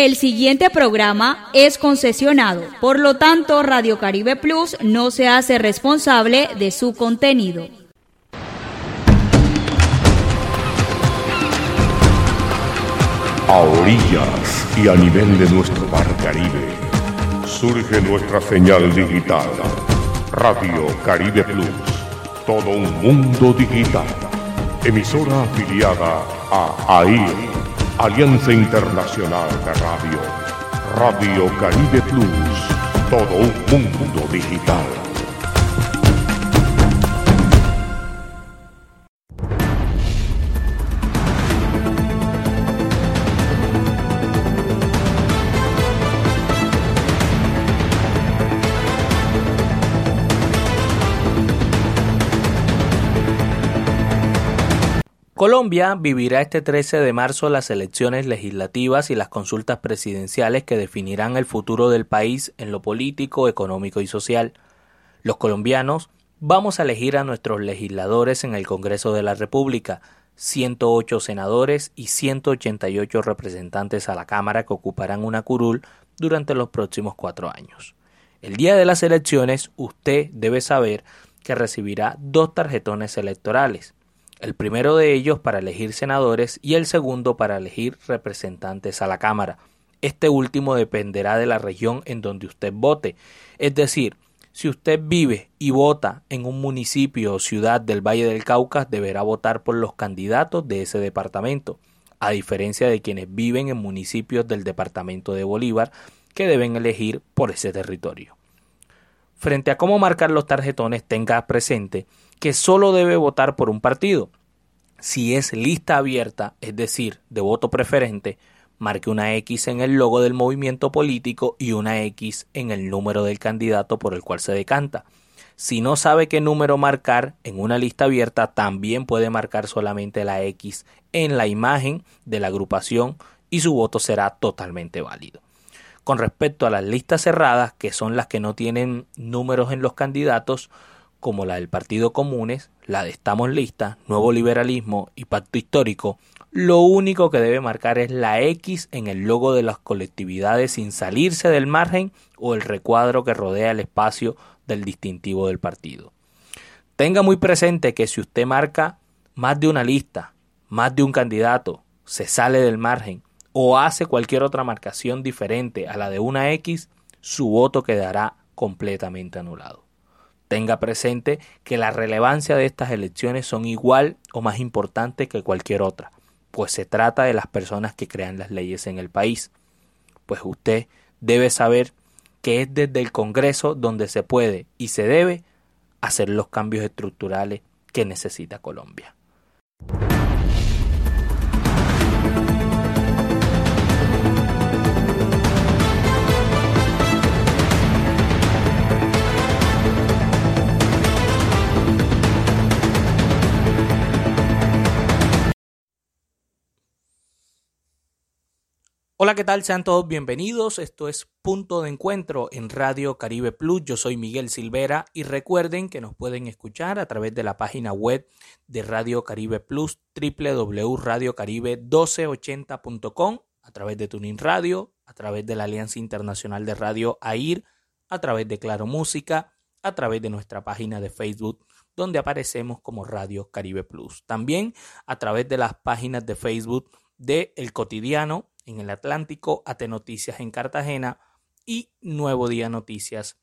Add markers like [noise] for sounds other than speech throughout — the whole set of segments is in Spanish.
El siguiente programa es concesionado, por lo tanto Radio Caribe Plus no se hace responsable de su contenido. A orillas y a nivel de nuestro mar Caribe, surge nuestra señal digital, Radio Caribe Plus, todo un mundo digital, emisora afiliada a AIR Alianza Internacional de Radio. Radio Caribe Plus. Todo un mundo digital. Colombia vivirá este 13 de marzo las elecciones legislativas y las consultas presidenciales que definirán el futuro del país en lo político, económico y social. Los colombianos vamos a elegir a nuestros legisladores en el Congreso de la República, 108 senadores y 188 representantes a la Cámara que ocuparán una curul durante los próximos cuatro años. El día de las elecciones usted debe saber que recibirá dos tarjetones electorales el primero de ellos para elegir senadores y el segundo para elegir representantes a la Cámara. Este último dependerá de la región en donde usted vote, es decir, si usted vive y vota en un municipio o ciudad del Valle del Cauca, deberá votar por los candidatos de ese departamento, a diferencia de quienes viven en municipios del departamento de Bolívar, que deben elegir por ese territorio. Frente a cómo marcar los tarjetones, tenga presente que solo debe votar por un partido. Si es lista abierta, es decir, de voto preferente, marque una X en el logo del movimiento político y una X en el número del candidato por el cual se decanta. Si no sabe qué número marcar en una lista abierta, también puede marcar solamente la X en la imagen de la agrupación y su voto será totalmente válido. Con respecto a las listas cerradas, que son las que no tienen números en los candidatos, como la del Partido Comunes, la de Estamos Lista, Nuevo Liberalismo y Pacto Histórico, lo único que debe marcar es la X en el logo de las colectividades sin salirse del margen o el recuadro que rodea el espacio del distintivo del partido. Tenga muy presente que si usted marca más de una lista, más de un candidato, se sale del margen o hace cualquier otra marcación diferente a la de una X, su voto quedará completamente anulado. Tenga presente que la relevancia de estas elecciones son igual o más importantes que cualquier otra, pues se trata de las personas que crean las leyes en el país. Pues usted debe saber que es desde el Congreso donde se puede y se debe hacer los cambios estructurales que necesita Colombia. Hola, ¿qué tal? Sean todos bienvenidos. Esto es Punto de Encuentro en Radio Caribe Plus. Yo soy Miguel Silvera y recuerden que nos pueden escuchar a través de la página web de Radio Caribe Plus, www.radiocaribe1280.com, a través de Tuning Radio, a través de la Alianza Internacional de Radio AIR, a través de Claro Música, a través de nuestra página de Facebook donde aparecemos como Radio Caribe Plus. También a través de las páginas de Facebook de El Cotidiano, en el Atlántico, AT Noticias en Cartagena y Nuevo Día Noticias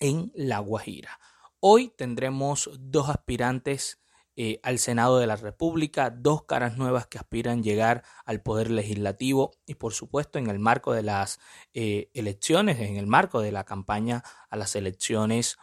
en La Guajira. Hoy tendremos dos aspirantes eh, al Senado de la República, dos caras nuevas que aspiran llegar al Poder Legislativo y por supuesto en el marco de las eh, elecciones, en el marco de la campaña a las elecciones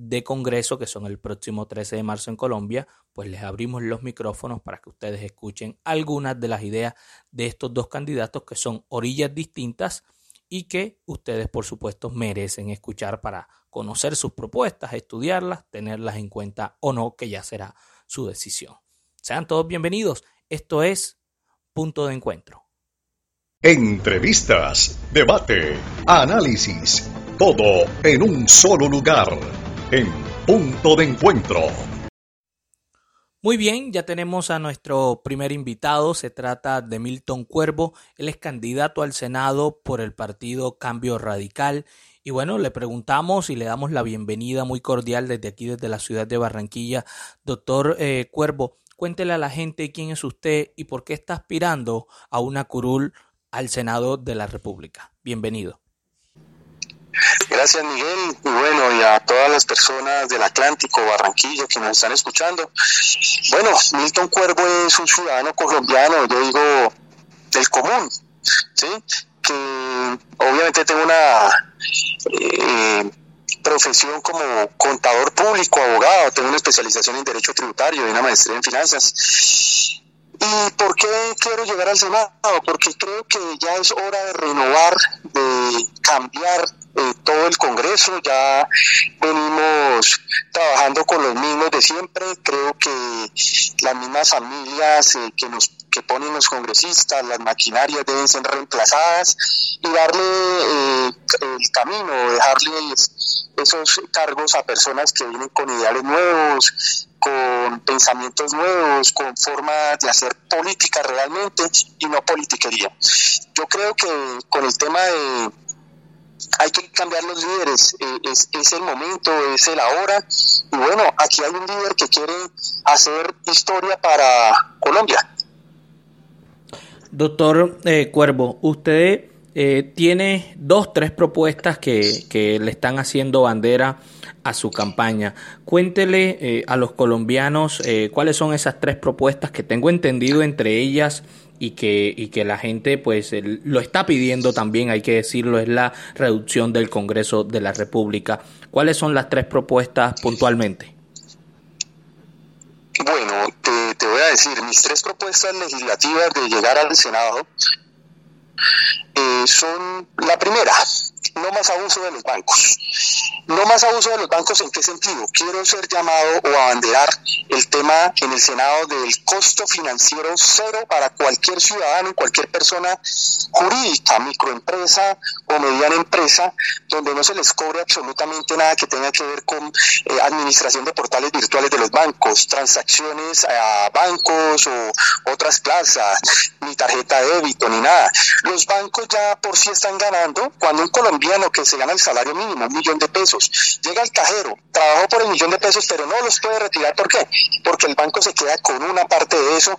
de Congreso, que son el próximo 13 de marzo en Colombia, pues les abrimos los micrófonos para que ustedes escuchen algunas de las ideas de estos dos candidatos que son orillas distintas y que ustedes por supuesto merecen escuchar para conocer sus propuestas, estudiarlas, tenerlas en cuenta o no, que ya será su decisión. Sean todos bienvenidos. Esto es Punto de Encuentro. Entrevistas, debate, análisis, todo en un solo lugar en punto de encuentro. Muy bien, ya tenemos a nuestro primer invitado. Se trata de Milton Cuervo. Él es candidato al Senado por el partido Cambio Radical. Y bueno, le preguntamos y le damos la bienvenida muy cordial desde aquí, desde la ciudad de Barranquilla. Doctor eh, Cuervo, cuéntele a la gente quién es usted y por qué está aspirando a una curul al Senado de la República. Bienvenido. Gracias Miguel y bueno y a todas las personas del Atlántico, Barranquillo que nos están escuchando. Bueno, Milton Cuervo es un ciudadano colombiano, yo digo del común, ¿sí? que obviamente tengo una eh, profesión como contador público, abogado, tengo una especialización en derecho tributario y una maestría en finanzas. ¿Y por qué quiero llegar al Senado? Porque creo que ya es hora de renovar, de cambiar eh, todo el Congreso, ya venimos trabajando con los mismos de siempre, creo que las mismas familias eh, que nos que ponen los congresistas, las maquinarias deben ser reemplazadas y darle eh, el camino, dejarles esos cargos a personas que vienen con ideales nuevos, con pensamientos nuevos, con formas de hacer política realmente y no politiquería. Yo creo que con el tema de hay que cambiar los líderes, eh, es, el momento, es el ahora. Y bueno, aquí hay un líder que quiere hacer historia para Colombia. Doctor eh, Cuervo, usted eh, tiene dos, tres propuestas que, que, le están haciendo bandera a su campaña. Cuéntele eh, a los colombianos cuáles son esas tres propuestas que tengo entendido entre ellas y que, y que la gente pues lo está pidiendo también, hay que decirlo, es la reducción del Congreso de la República. ¿Cuáles son las tres propuestas puntualmente? Bueno, te, voy a decir, mis tres propuestas legislativas de llegar al Senado eh, son la primera, no más abuso de los bancos. No más abuso de los bancos en qué sentido? Quiero ser llamado o abanderar el tema en el Senado del costo financiero cero para cualquier ciudadano, cualquier persona jurídica, microempresa o mediana empresa, donde no se les cobre absolutamente nada que tenga que ver con eh, administración de portales virtuales de los bancos, transacciones a bancos o otras plazas, ni tarjeta de débito, ni nada. Los bancos ya por sí están ganando cuando un colombiano que se gana el salario mínimo, un millón de pesos, Llega el cajero, trabajó por el millón de pesos, pero no los puede retirar. ¿Por qué? Porque el banco se queda con una parte de eso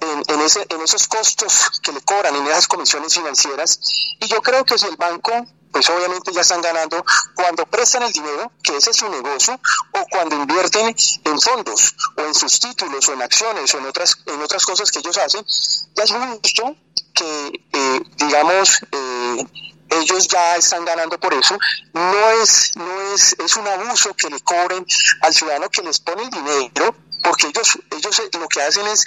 en esos costos que le cobran, en esas comisiones financieras. Y yo creo que si el banco pues obviamente ya están ganando cuando prestan el dinero, que ese es su negocio, o cuando invierten en fondos, o en sus títulos, o en acciones, o en otras, en otras cosas que ellos hacen, ya es justo que, eh, digamos, eh, ellos ya están ganando por eso. No es, no es, es un abuso que le cobren al ciudadano que les pone el dinero, porque ellos, ellos lo que hacen es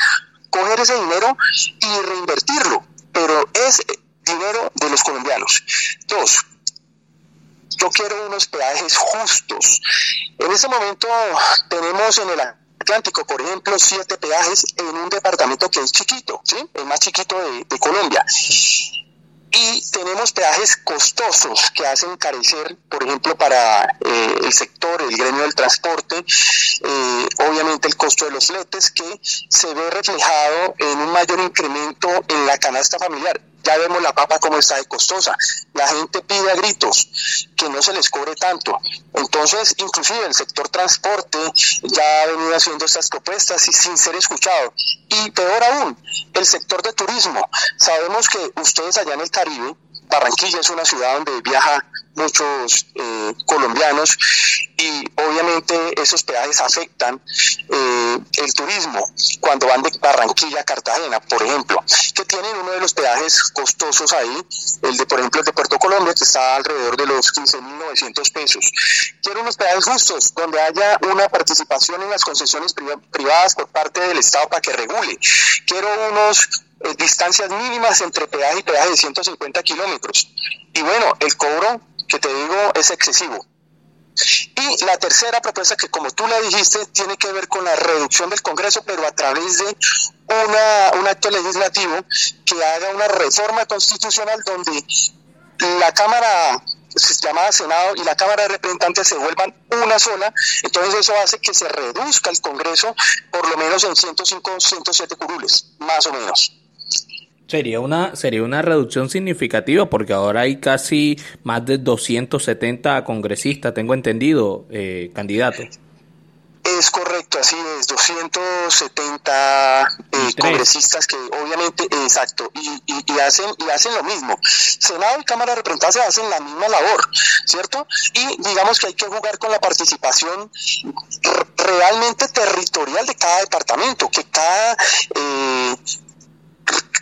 coger ese dinero y reinvertirlo, pero es dinero de los colombianos. Dos, yo quiero unos peajes justos. En ese momento tenemos en el Atlántico, por ejemplo, siete peajes en un departamento que es chiquito, ¿sí? el más chiquito de Colombia y tenemos peajes costosos que hacen carecer, por ejemplo, para eh, el sector, el gremio del transporte, eh, obviamente el costo de los fletes que se ve reflejado en un mayor incremento en la canasta familiar. Ya vemos la papa como está de costosa. La gente pide a gritos que no se les cobre tanto. Entonces, inclusive el sector transporte ya ha venido haciendo estas propuestas y sin ser escuchado. Y peor aún, el sector de turismo. Sabemos que ustedes allá en el Caribe Barranquilla es una ciudad donde viaja muchos eh, colombianos y obviamente esos peajes afectan eh, el turismo cuando van de Barranquilla a Cartagena, por ejemplo, que tienen uno de los peajes costosos ahí, el de por ejemplo el de Puerto Colombia que está alrededor de los 15.900 pesos. Quiero unos peajes justos donde haya una participación en las concesiones privadas por parte del Estado para que regule. Quiero unos eh, distancias mínimas entre peaje y peaje de 150 kilómetros. Y bueno, el cobro, que te digo, es excesivo. Y la tercera propuesta, que como tú la dijiste, tiene que ver con la reducción del Congreso, pero a través de una, un acto legislativo que haga una reforma constitucional donde la Cámara llamada Senado y la Cámara de Representantes se vuelvan una sola, entonces eso hace que se reduzca el Congreso por lo menos en 105, 107 curules, más o menos. Sería una, sería una reducción significativa porque ahora hay casi más de 270 congresistas, tengo entendido, eh, candidatos. Es correcto, así es, 270 eh, congresistas que obviamente, exacto, y, y, hacen y hacen lo mismo. Senado y Cámara de Representantes hacen la misma labor, ¿cierto? Y digamos que hay que jugar con la participación realmente territorial de cada departamento, que cada eh,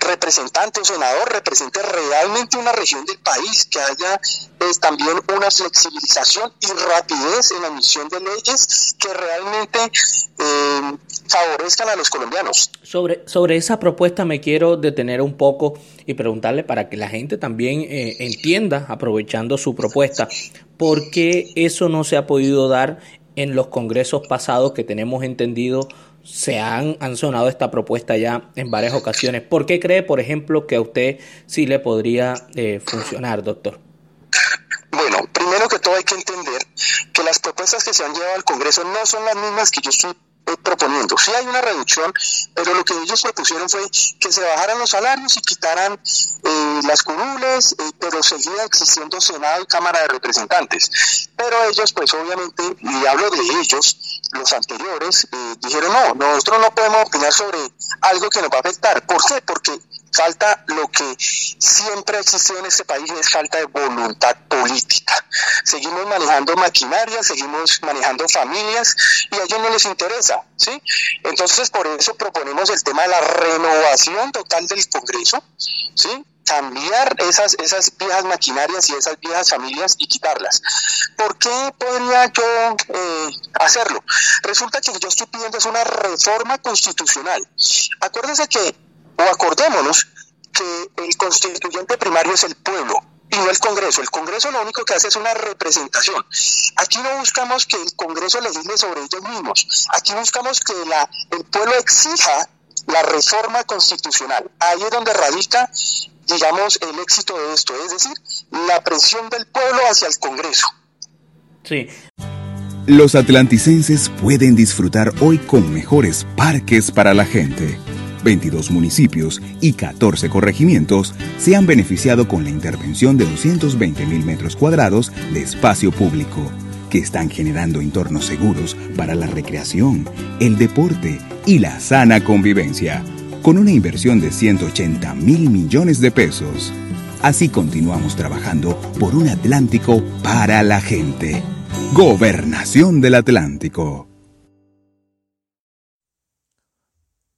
representante o senador represente realmente una región del país, que haya pues, también una flexibilización y rapidez en la emisión de leyes que realmente eh, favorezcan a los colombianos. Sobre, sobre esa propuesta me quiero detener un poco y preguntarle para que la gente también eh, entienda, aprovechando su propuesta, por qué eso no se ha podido dar en los congresos pasados que tenemos entendido se han, han sonado esta propuesta ya en varias ocasiones. ¿Por qué cree, por ejemplo, que a usted sí le podría eh, funcionar, doctor? Bueno, primero que todo hay que entender que las propuestas que se han llevado al Congreso no son las mismas que yo estoy proponiendo. Sí hay una reducción, pero lo que ellos propusieron fue que se bajaran los salarios y quitaran eh, las curules, eh, pero seguía existiendo Senado y Cámara de Representantes. Pero ellos, pues obviamente, y hablo de ellos, los anteriores, dijeron, no, nosotros no podemos opinar sobre algo que nos va a afectar. ¿Por qué? Porque falta lo que siempre ha existido en este país, es falta de voluntad política. Seguimos manejando maquinaria, seguimos manejando familias y a ellos no les interesa, ¿sí? Entonces, por eso proponemos el tema de la renovación total del Congreso, ¿sí? cambiar esas, esas viejas maquinarias y esas viejas familias y quitarlas. ¿Por qué podría yo eh, hacerlo? Resulta que yo estoy pidiendo es una reforma constitucional. Acuérdense que o acordémonos que el constituyente primario es el pueblo y no el Congreso. El Congreso lo único que hace es una representación. Aquí no buscamos que el Congreso legisle sobre ellos mismos. Aquí buscamos que la, el pueblo exija la reforma constitucional. Ahí es donde radica, digamos, el éxito de esto, es decir, la presión del pueblo hacia el Congreso. Sí. Los atlanticenses pueden disfrutar hoy con mejores parques para la gente 22 municipios y 14 corregimientos se han beneficiado con la intervención de 220 mil metros cuadrados de espacio público, que están generando entornos seguros para la recreación, el deporte y la sana convivencia, con una inversión de 180 mil millones de pesos. Así continuamos trabajando por un Atlántico para la gente. Gobernación del Atlántico.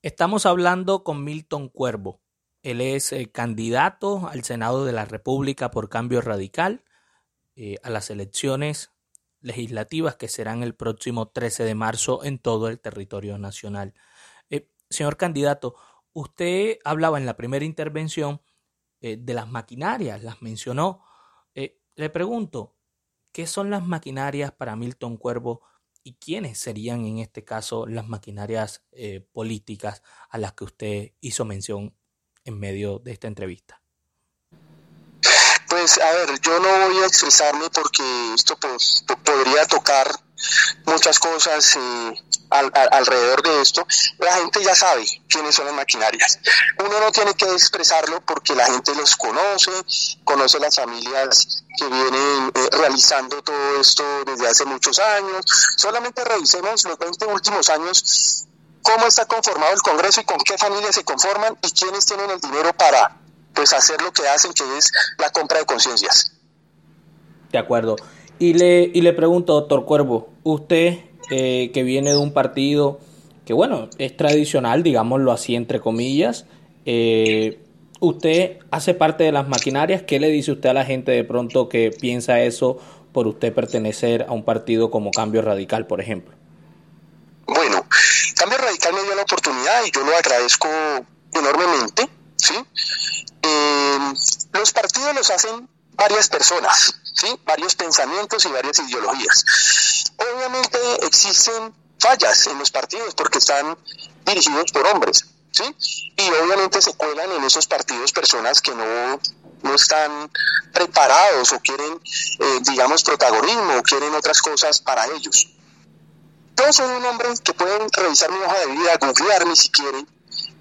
Estamos hablando con Milton Cuervo. Él es eh, candidato al Senado de la República por cambio radical eh, a las elecciones legislativas que serán el próximo 13 de marzo en todo el territorio nacional. Eh, señor candidato, usted hablaba en la primera intervención de las maquinarias, las mencionó. le pregunto, ¿qué son las maquinarias para Milton Cuervo y quiénes serían en este caso las maquinarias eh, políticas a las que usted hizo mención en medio de esta entrevista. Pues a ver, yo no voy a expresarme porque esto pues, podría tocar muchas cosas eh, alrededor de esto. La gente ya sabe quiénes son las maquinarias. Uno no tiene que expresarlo porque la gente los conoce, conoce las familias que vienen eh, realizando todo esto desde hace muchos años. Solamente revisemos los 20 últimos años cómo está conformado el Congreso y con qué familias se conforman y quiénes tienen el dinero para pues hacer lo que hacen, que es la compra de conciencias. De acuerdo. Y le, y le pregunto, doctor Cuervo, usted eh, que viene de un partido que, bueno, es tradicional, digámoslo así, entre comillas, eh, usted hace parte de las maquinarias. ¿Qué le dice usted a la gente de pronto que piensa eso por usted pertenecer a un partido como Cambio Radical, por ejemplo? Bueno, Cambio Radical me dio la oportunidad y yo lo agradezco enormemente. ¿sí? Eh, los partidos los hacen varias personas, ¿sí? varios pensamientos y varias ideologías. Obviamente existen fallas en los partidos porque están dirigidos por hombres, ¿sí? y obviamente se cuelan en esos partidos personas que no no están preparados o quieren, eh, digamos, protagonismo o quieren otras cosas para ellos. Yo soy un hombre que pueden revisar mi hoja de vida, googlearme si quieren,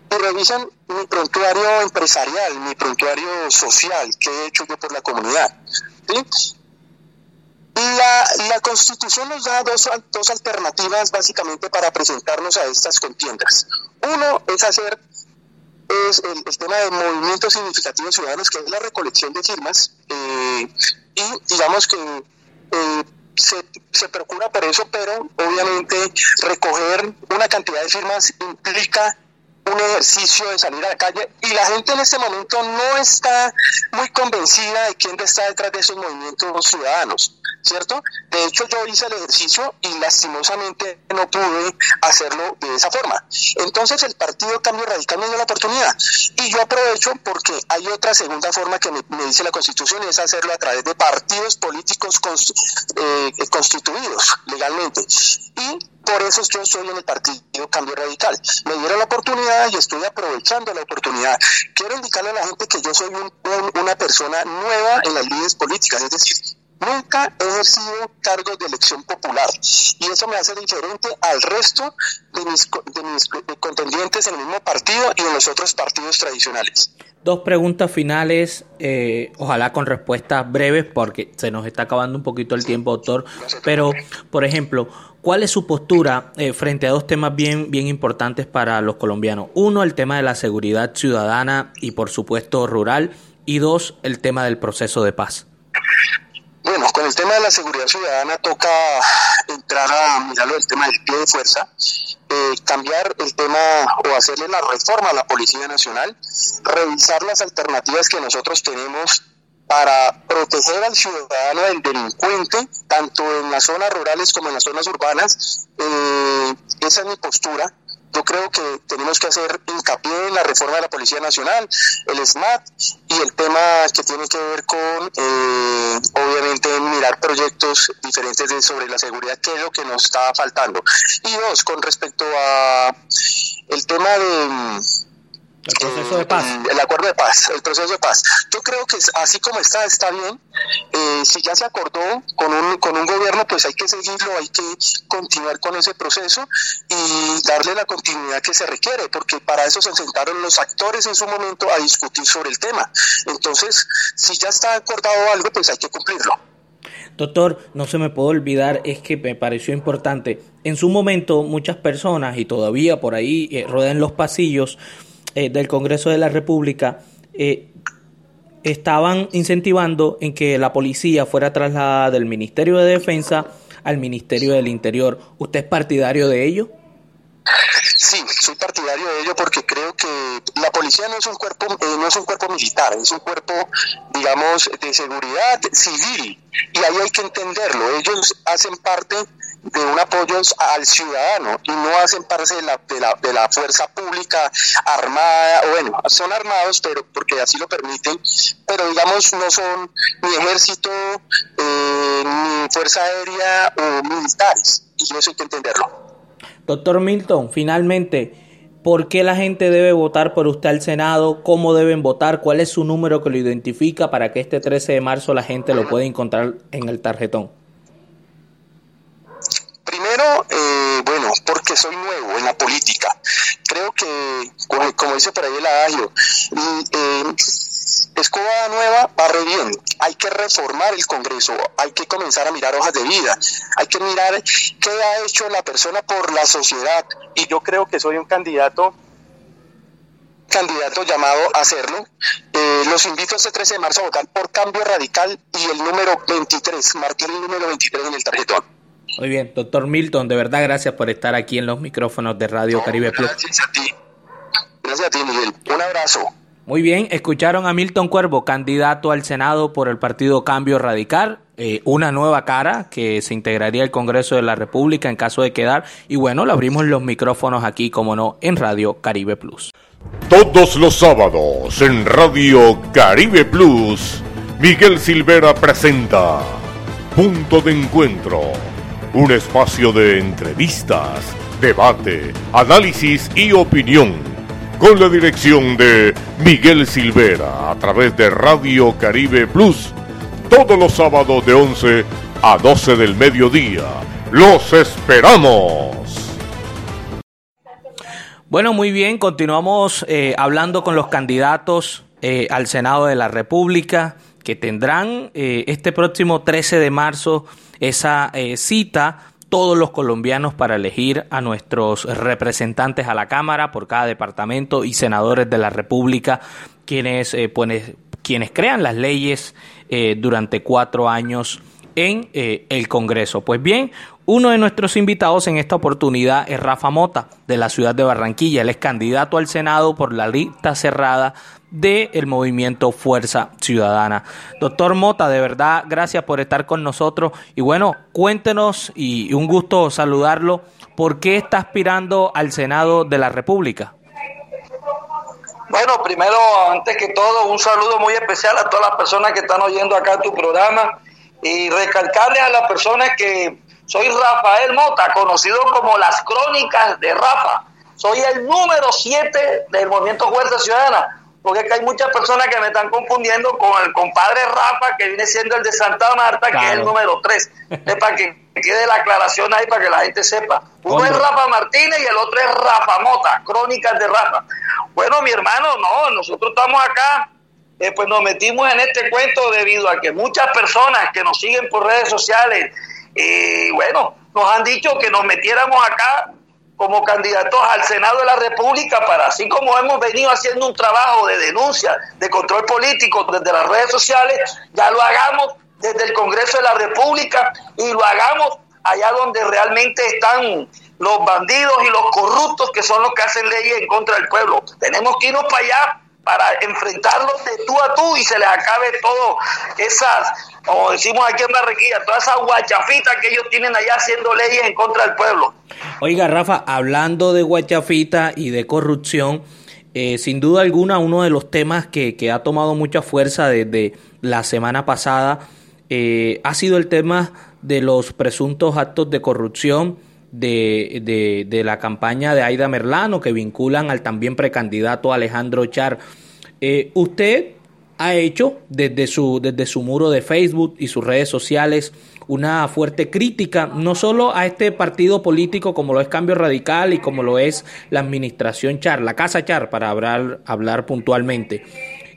y revisan mi prontuario empresarial, mi prontuario social que he hecho yo por la comunidad. La, la, Constitución nos da dos, dos alternativas básicamente para presentarnos a estas contiendas. Uno es hacer es el, tema de movimientos significativos ciudadanos, que es la recolección de firmas, eh, y digamos que eh, se, se, procura por eso, pero obviamente recoger una cantidad de firmas implica un ejercicio de salir a la calle y la gente en este momento no está muy convencida de quién está detrás de esos movimientos ciudadanos. ¿cierto? De hecho, yo hice el ejercicio y lastimosamente no pude hacerlo de esa forma. Entonces, el Partido Cambio Radical me dio la oportunidad y yo aprovecho porque hay otra segunda forma que me, dice la Constitución y es hacerlo a través de partidos políticos eh, constituidos legalmente. Y por eso yo estoy en el Partido Cambio Radical. Me dieron la oportunidad y estoy aprovechando la oportunidad. Quiero indicarle a la gente que yo soy una persona nueva en las líneas políticas, es decir, Nunca he ejercido cargos de elección popular y eso me hace diferente al resto de mis, contendientes en el mismo partido y en los otros partidos tradicionales. Dos preguntas finales, eh, ojalá con respuestas breves porque se nos está acabando un poquito el tiempo, doctor. Pero, por ejemplo, ¿cuál es su postura eh, frente a dos temas bien, bien importantes para los colombianos? Uno, el tema de la seguridad ciudadana y, por supuesto, rural. Y dos, el tema del proceso de paz. Bueno, con el tema de la seguridad ciudadana toca entrar a mirarlo del tema del pie de fuerza, eh, cambiar el tema o hacerle la reforma a la Policía Nacional, revisar las alternativas que nosotros tenemos para proteger al ciudadano del delincuente, tanto en las zonas rurales como en las zonas urbanas. Eh, esa es mi postura. Yo creo que tenemos que hacer hincapié en la reforma de la Policía Nacional, el SMAT y el tema que tiene que ver con, eh, obviamente, mirar proyectos diferentes de, sobre la seguridad, que es lo que nos está faltando. Y dos, con respecto a el tema de el proceso de paz. El, acuerdo de paz, el proceso de paz. Yo creo que así como está, está bien. Eh, si ya se acordó con un, con un gobierno, pues hay que seguirlo, hay que continuar con ese proceso y darle la continuidad que se requiere, porque para eso se sentaron los actores en su momento a discutir sobre el tema. Entonces, si ya está acordado algo, pues hay que cumplirlo. Doctor, no se me puede olvidar, es que me pareció importante. En su momento, muchas personas, y todavía por ahí eh, rodean los pasillos, eh, del Congreso de la República eh, estaban incentivando en que la policía fuera trasladada del Ministerio de Defensa al Ministerio del Interior. ¿Usted es partidario de ello? Sí, soy partidario de ello porque creo que la policía no es un cuerpo, eh, no es un cuerpo militar, es un cuerpo, digamos, de seguridad civil y ahí hay que entenderlo. Ellos hacen parte de un apoyo al ciudadano y no hacen parte de la, de la, de la fuerza pública armada, bueno, son armados, pero porque así lo permiten, pero digamos no son ni ejército, eh, ni fuerza aérea o militares, y eso hay que entenderlo. Doctor Milton, finalmente, ¿por qué la gente debe votar por usted al Senado? ¿Cómo deben votar? ¿Cuál es su número que lo identifica para que este 13 de marzo la gente lo pueda encontrar en el tarjetón? Primero, eh, bueno, porque soy nuevo en la política. Creo que, como, dice por ahí el adagio, eh, escoba nueva barre bien. Hay que reformar el Congreso, hay que comenzar a mirar hojas de vida, hay que mirar qué ha hecho la persona por la sociedad. Y yo creo que soy un candidato candidato llamado a hacerlo. Eh, los invito este 13 de marzo a votar por Cambio Radical y el número 23, marqué el número 23 en el tarjetón. Muy bien, doctor Milton, de verdad gracias por estar aquí en los micrófonos de Radio Caribe Plus. Gracias a ti. Gracias a ti, Miguel. Un abrazo. Muy bien, escucharon a Milton Cuervo, candidato al Senado por el partido Cambio Radical, eh, una nueva cara que se integraría al Congreso de la República en caso de quedar. Y bueno, le abrimos los micrófonos aquí, como no, en Radio Caribe Plus. Todos los sábados en Radio Caribe Plus, Miguel Silvera presenta Punto de Encuentro un espacio de entrevistas, debate, análisis y opinión con la dirección de Miguel Silvera a través de Radio Caribe Plus todos los sábados de 11 a 12 del mediodía. ¡Los esperamos! Bueno, muy bien, continuamos eh, hablando con los candidatos eh, al Senado de la República que tendrán eh, este próximo 13 de marzo esa cita todos los colombianos para elegir a nuestros representantes a la Cámara por cada departamento y senadores de la República, quienes, eh, quienes crean las leyes eh, durante cuatro años en eh, el Congreso. Pues bien, uno de nuestros invitados en esta oportunidad es Rafa Mota, de la ciudad de Barranquilla. Él es candidato al Senado por la lista cerrada del movimiento Fuerza Ciudadana. Doctor Mota, de verdad, gracias por estar con nosotros. Y bueno, cuéntenos, y un gusto saludarlo, ¿por qué está aspirando al Senado de la República? Bueno, primero, antes que todo, un saludo muy especial a todas las personas que están oyendo acá tu programa y recalcarle a las personas que soy Rafael Mota, conocido como las crónicas de Rafa. Soy el número 7 del movimiento Fuerza Ciudadana, porque es que hay muchas personas que me están confundiendo con el compadre Rafa, que viene siendo el de Santa Marta, que es el número 3. [laughs] Es para que quede la aclaración ahí, para que la gente sepa. Uno es Rafa Martínez y el otro es Rafa Mota, crónicas de Rafa. Bueno, mi hermano, no, nosotros estamos acá eh, pues nos metimos en este cuento debido a que muchas personas que nos siguen por redes sociales y bueno, nos han dicho que nos metiéramos acá como candidatos al Senado de la República para, así como hemos venido haciendo un trabajo de denuncia, de control político desde las redes sociales, ya lo hagamos desde el Congreso de la República y lo hagamos allá donde realmente están los bandidos y los corruptos que son los que hacen leyes en contra del pueblo. Tenemos que irnos para allá para enfrentarlos de tú a tú y se les acabe todo esas, como decimos aquí en Barranquilla, todas esas guachafitas que ellos tienen allá haciendo leyes en contra del pueblo. Oiga, Rafa, hablando de guachafita y de corrupción, eh, sin duda alguna uno de los temas que, que, ha tomado mucha fuerza desde la semana pasada eh, ha sido el tema de los presuntos actos de corrupción de, de, la campaña de Aida Merlano que vinculan al también precandidato Alejandro Char. Eh, usted ha hecho desde su, desde su muro de Facebook y sus redes sociales una fuerte crítica, no solo a este partido político como lo es Cambio Radical y como lo es la administración Char, la Casa Char, para hablar, hablar puntualmente,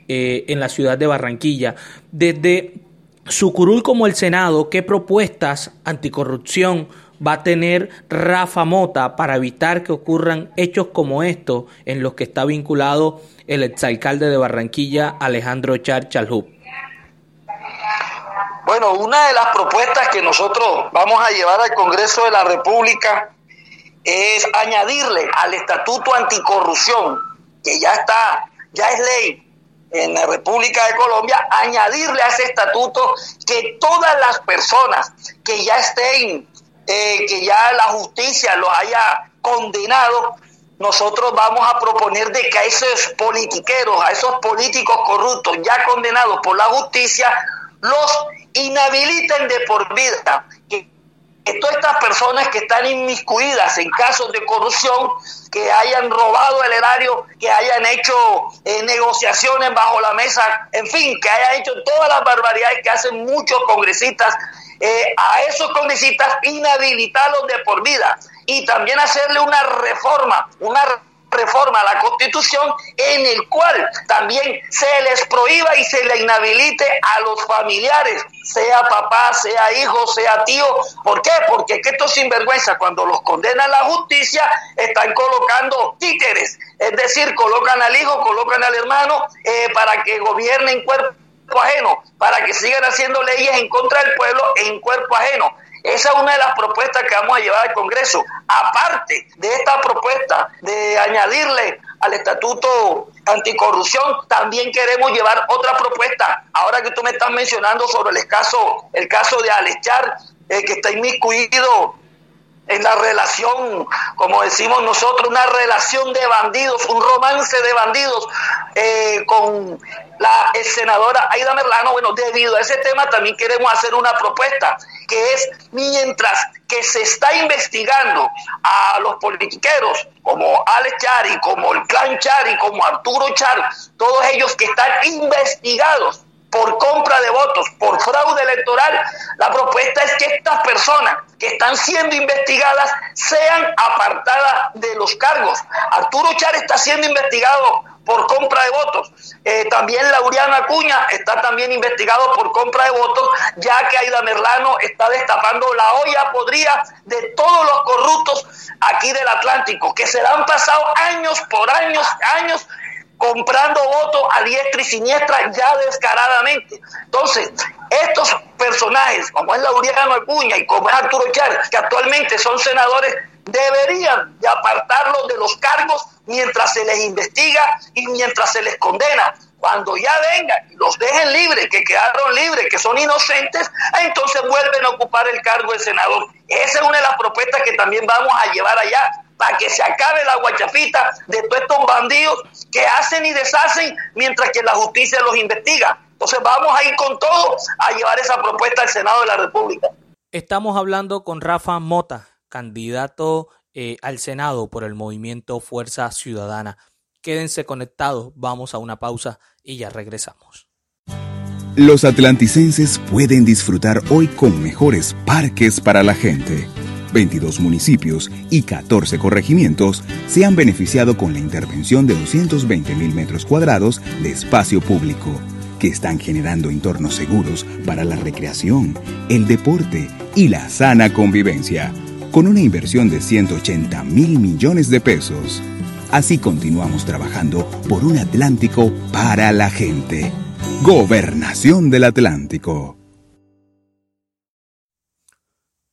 eh, en la ciudad de Barranquilla. Desde su curul como el Senado, ¿qué propuestas anticorrupción va a tener Rafa Mota para evitar que ocurran hechos como estos en los que está vinculado el exalcalde de Barranquilla, Alejandro Char Chalhub? Bueno, una de las propuestas que nosotros vamos a llevar al Congreso de la República es añadirle al Estatuto Anticorrupción, que ya está, ya es ley en la República de Colombia, añadirle a ese estatuto que todas las personas que ya estén eh, que ya la justicia los haya condenado, nosotros vamos a proponer de que a esos politiqueros, a esos políticos corruptos ya condenados por la justicia, los inhabiliten de por vida. Que, todas estas personas que están inmiscuidas en casos de corrupción, que hayan robado el erario, que hayan hecho eh, negociaciones bajo la mesa, en fin, que hayan hecho todas las barbaridades que hacen muchos congresistas eh, a esos congresistas inhabilitarlos de por vida y también hacerle una reforma, una reforma a la Constitución en el cual también se les prohíba y se le inhabilite a los familiares, sea papá, sea hijo, sea tío. ¿Por qué? Porque que estos sinvergüenza cuando los condena la justicia están colocando títeres, es decir, colocan al hijo, colocan al hermano eh, para que gobiernen cuerpo ajeno, para que sigan haciendo leyes en contra del pueblo en cuerpo ajeno. Esa es una de las propuestas que vamos a llevar al Congreso. Aparte de esta propuesta de añadirle al Estatuto Anticorrupción, también queremos llevar otra propuesta. Ahora que tú me estás mencionando sobre el caso, el caso de Alechar, eh, que está inmiscuido en la relación, como decimos nosotros, una relación de bandidos, un romance de bandidos eh, con la senadora Aida Merlano. Bueno, debido a ese tema también queremos hacer una propuesta, que es mientras que se está investigando a los politiqueros como Alex Chari, como el clan Chari, como Arturo Char, todos ellos que están investigados por compra de votos, por fraude electoral, la propuesta es que estas personas que están siendo investigadas sean apartadas de los cargos. Arturo Char está siendo investigado por compra de votos. Eh, también Lauriano Acuña está también investigado por compra de votos, ya que Aida Merlano está destapando la olla podrida de todos los corruptos aquí del Atlántico, que se han pasado años por años, años comprando votos a diestra y siniestra ya descaradamente. Entonces, estos personajes, como es Lauriano Acuña y como es Arturo Chávez, que actualmente son senadores, deberían de apartarlos de los cargos mientras se les investiga y mientras se les condena. Cuando ya vengan y los dejen libres, que quedaron libres, que son inocentes, entonces vuelven a ocupar el cargo de senador. Esa es una de las propuestas que también vamos a llevar allá para que se acabe la guachafita de todos estos bandidos que hacen y deshacen mientras que la justicia los investiga. Entonces vamos a ir con todo a llevar esa propuesta al Senado de la República. Estamos hablando con Rafa Mota, candidato eh, al Senado por el movimiento Fuerza Ciudadana. Quédense conectados, vamos a una pausa y ya regresamos. Los atlanticenses pueden disfrutar hoy con mejores parques para la gente 22 municipios y 14 corregimientos se han beneficiado con la intervención de 220 mil metros cuadrados de espacio público, que están generando entornos seguros para la recreación, el deporte y la sana convivencia, con una inversión de 180 mil millones de pesos. Así continuamos trabajando por un Atlántico para la gente. Gobernación del Atlántico.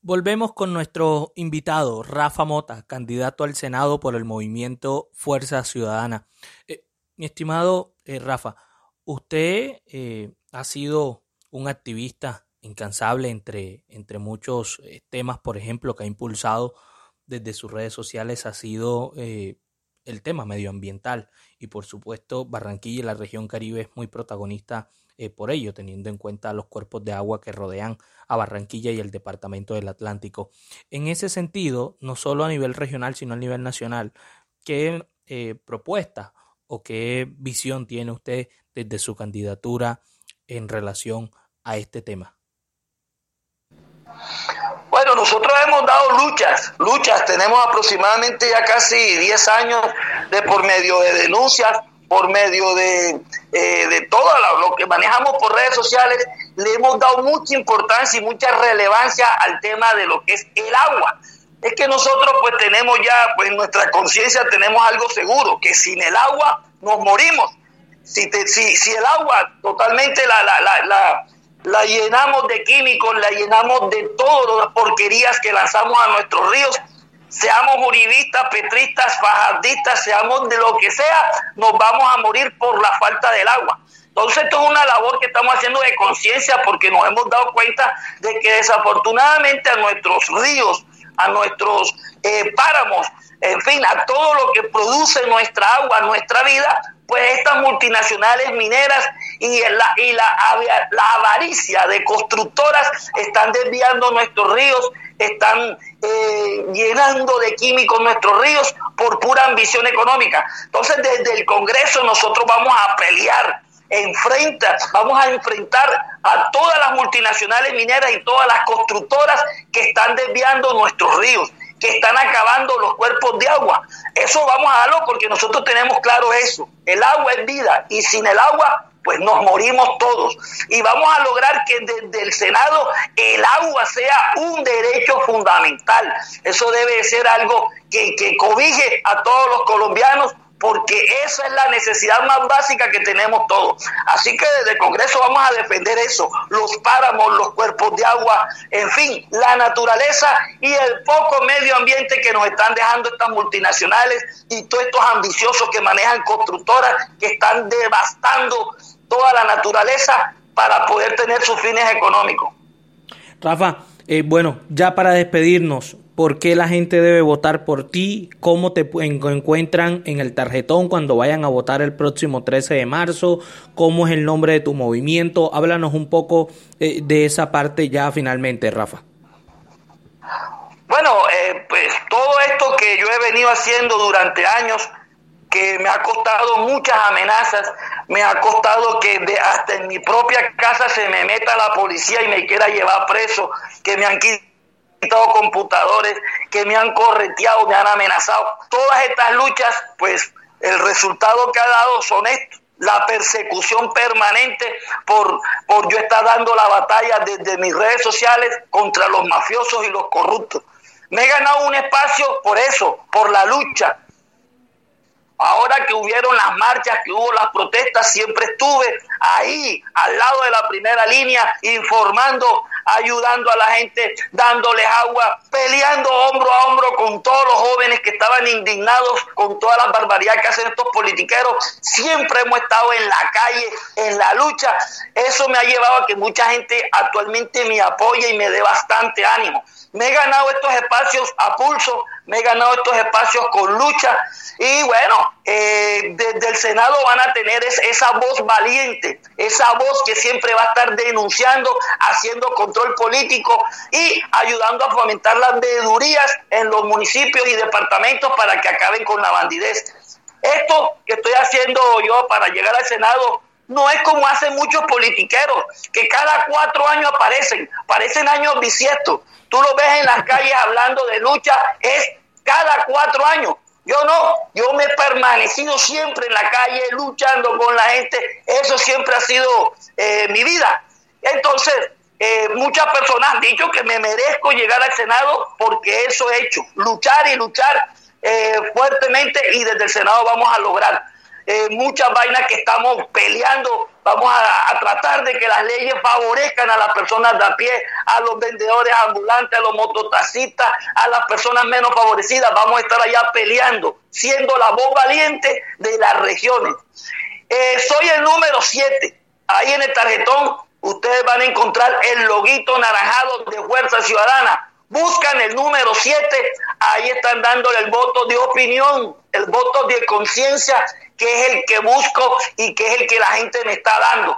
Volvemos con nuestro invitado, Rafa Mota, candidato al Senado por el movimiento Fuerza Ciudadana. Eh, mi estimado eh, Rafa, usted eh, ha sido un activista incansable entre, entre muchos temas, por ejemplo, que ha impulsado desde sus redes sociales, ha sido el tema medioambiental y por supuesto Barranquilla y la región Caribe es muy protagonista eh, por ello, teniendo en cuenta los cuerpos de agua que rodean a Barranquilla y el Departamento del Atlántico. En ese sentido, no solo a nivel regional, sino a nivel nacional, ¿qué eh, propuesta o qué visión tiene usted desde su candidatura en relación a este tema? Bueno, nosotros hemos dado luchas, luchas, tenemos aproximadamente ya casi 10 años de por medio de denuncias, por medio de, eh, de todo lo, que manejamos por redes sociales, le hemos dado mucha importancia y mucha relevancia al tema de lo que es el agua. Es que nosotros pues tenemos ya, pues en nuestra conciencia tenemos algo seguro, que sin el agua nos morimos. Si, si, si el agua totalmente la, la, la, la llenamos de químicos, la llenamos de todas las porquerías que lanzamos a nuestros ríos, seamos uribistas, petristas, fajardistas, seamos de lo que sea, nos vamos a morir por la falta del agua. Entonces esto es una labor que estamos haciendo de conciencia porque nos hemos dado cuenta de que desafortunadamente a nuestros ríos, a nuestros eh, páramos, en fin, a todo lo que produce nuestra agua, nuestra vida, pues estas multinacionales mineras y la, y la, la avaricia de constructoras están desviando nuestros ríos, están eh, llenando de químicos nuestros ríos por pura ambición económica. Entonces, desde el Congreso nosotros vamos a pelear, enfrenta, vamos a enfrentar a todas las multinacionales mineras y todas las constructoras que están desviando nuestros ríos que están acabando los cuerpos de agua. Eso vamos a darlo porque nosotros tenemos claro eso. El agua es vida y sin el agua pues nos morimos todos. Y vamos a lograr que desde el Senado el agua sea un derecho fundamental. Eso debe ser algo que, que cobije a todos los colombianos porque esa es la necesidad más básica que tenemos todos. Así que desde Congreso vamos a defender eso, los páramos, los cuerpos de agua, en fin, la naturaleza y el poco medio ambiente que nos están dejando estas multinacionales y todos estos ambiciosos que manejan constructoras que están devastando toda la naturaleza para poder tener sus fines económicos. Rafa, eh, bueno, ya para despedirnos, por qué la gente debe votar por ti, cómo te encuentran en el tarjetón cuando vayan a votar el próximo 13 de marzo, cómo es el nombre de tu movimiento. Háblanos un poco eh, de esa parte ya finalmente, Rafa. Bueno, eh, pues todo esto que yo he venido haciendo durante años, que me ha costado muchas amenazas, me ha costado que hasta en mi propia casa se me meta la policía y me quiera llevar preso, que me han quitado computadores, que me han correteado, me han amenazado. Todas estas luchas, pues el resultado que ha dado son estos. La persecución permanente por, por yo estar dando la batalla desde mis redes sociales contra los mafiosos y los corruptos. Me he ganado un espacio por eso, por la lucha, Ahora que hubieron las marchas, que hubo las protestas, siempre estuve ahí, al lado de la primera línea, informando, ayudando a la gente, dándoles agua, peleando hombro a hombro con todos los jóvenes que estaban indignados con todas las barbaridades que hacen estos politiqueros. Siempre hemos estado en la calle, en la lucha. Eso me ha llevado a que mucha gente actualmente me apoye y me dé bastante ánimo. Me he ganado estos espacios a pulso, me he ganado estos espacios con lucha y bueno, eh, desde el Senado van a tener esa voz valiente, esa voz que siempre va a estar denunciando, haciendo control político y ayudando a fomentar las veedurías en los municipios y departamentos para que acaben con la bandidez. Esto que estoy haciendo yo para llegar al Senado no es como hacen muchos politiqueros, que cada cuatro años aparecen, parecen años bisiestos. Tú lo ves en las [laughs] calles hablando de lucha, es cada cuatro años. Yo no, yo me he permanecido siempre en la calle luchando con la gente, eso siempre ha sido eh, mi vida. Entonces, eh, muchas personas han dicho que me merezco llegar al Senado porque eso he hecho, luchar y luchar eh, fuertemente y desde el Senado vamos a lograr eh, muchas vainas que estamos peleando. Vamos a, tratar de que las leyes favorezcan a las personas de a pie, a los vendedores ambulantes, a los mototaxistas, a las personas menos favorecidas. Vamos a estar allá peleando, siendo la voz valiente de las regiones. Eh, soy el número 7. Ahí en el tarjetón ustedes van a encontrar el loguito naranjado de Fuerza Ciudadana buscan el número 7, ahí están dándole el voto de opinión, el voto de conciencia, que es el que busco y que es el que la gente me está dando.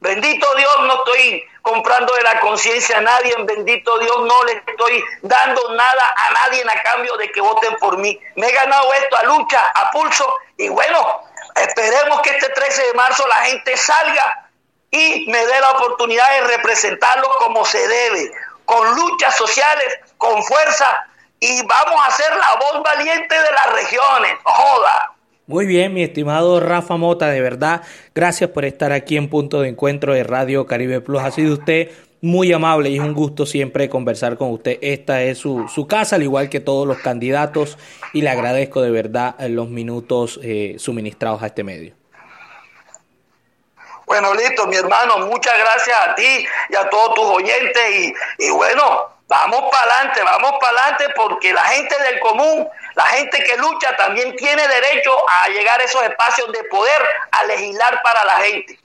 Bendito Dios, no estoy comprando de la conciencia a nadie, bendito Dios, no le estoy dando nada a nadie a cambio de que voten por mí. Me he ganado esto a lucha, a pulso, y bueno, esperemos que este 13 de marzo la gente salga y me dé la oportunidad de representarlo como se debe con luchas sociales, con fuerza, y vamos a ser la voz valiente de las regiones. Joda. Muy bien, mi estimado Rafa Mota, de verdad, gracias por estar aquí en Punto de Encuentro de Radio Caribe Plus. Ha sido usted muy amable y es un gusto siempre conversar con usted. Esta es su, su casa, al igual que todos los candidatos, y le agradezco de verdad los minutos eh, suministrados a este medio. Bueno, listo, mi hermano, muchas gracias a ti y a todos tus oyentes y, bueno, vamos para adelante, vamos para adelante porque la gente del común, la gente que lucha también tiene derecho a llegar a esos espacios de poder, a legislar para la gente.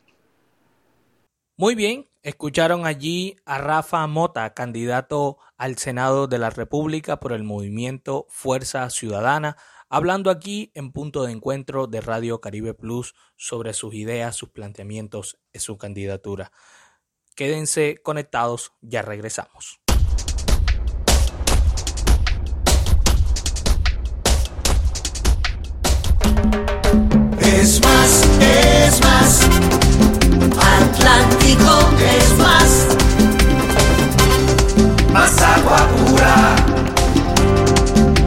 Muy bien, escucharon allí a Rafa Mota, candidato al Senado de la República por el movimiento Fuerza Ciudadana hablando aquí en punto de encuentro de Radio Caribe Plus sobre sus ideas, sus planteamientos y su candidatura. Quédense conectados, ya regresamos. Es más, es más, Atlántico es más, más agua pura,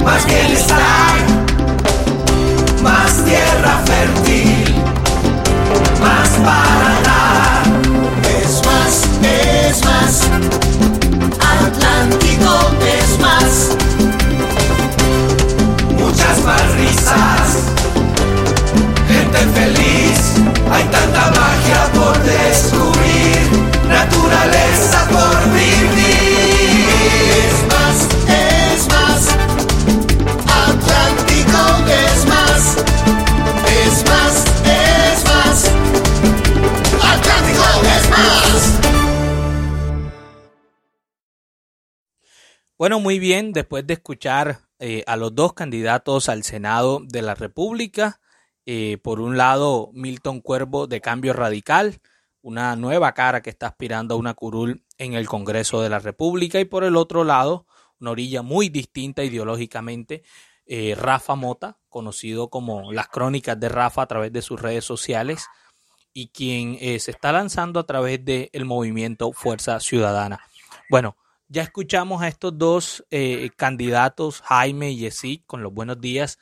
más bienestar más hay tanta magia por descubrir, naturaleza por vivir. Es más, es más, Atlántico es más. Es más, es más. es más. Bueno, muy bien, después de escuchar eh, a los dos candidatos al Senado de la República, eh, por un lado Milton Cuervo de Cambio Radical, una nueva cara que está aspirando a una curul en el Congreso de la República, y por el otro lado, una orilla muy distinta ideológicamente, eh, Rafa Mota, conocido como las crónicas de Rafa a través de sus redes sociales, y quien se está lanzando a través del movimiento Fuerza Ciudadana. Bueno, ya escuchamos a estos dos eh, candidatos, Jaime y Yesid, con los buenos días.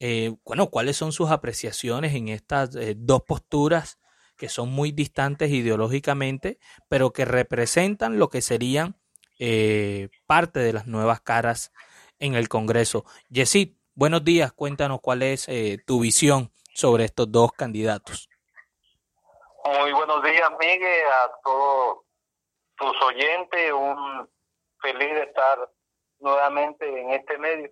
Eh, bueno, ¿cuáles son sus apreciaciones en estas eh, dos posturas que son muy distantes ideológicamente, pero que representan lo que serían parte de las nuevas caras en el Congreso? Yesid, buenos días, cuéntanos cuál es tu visión sobre estos dos candidatos. Muy buenos días, Miguel, a todos tus oyentes. Un feliz de estar nuevamente en este medio.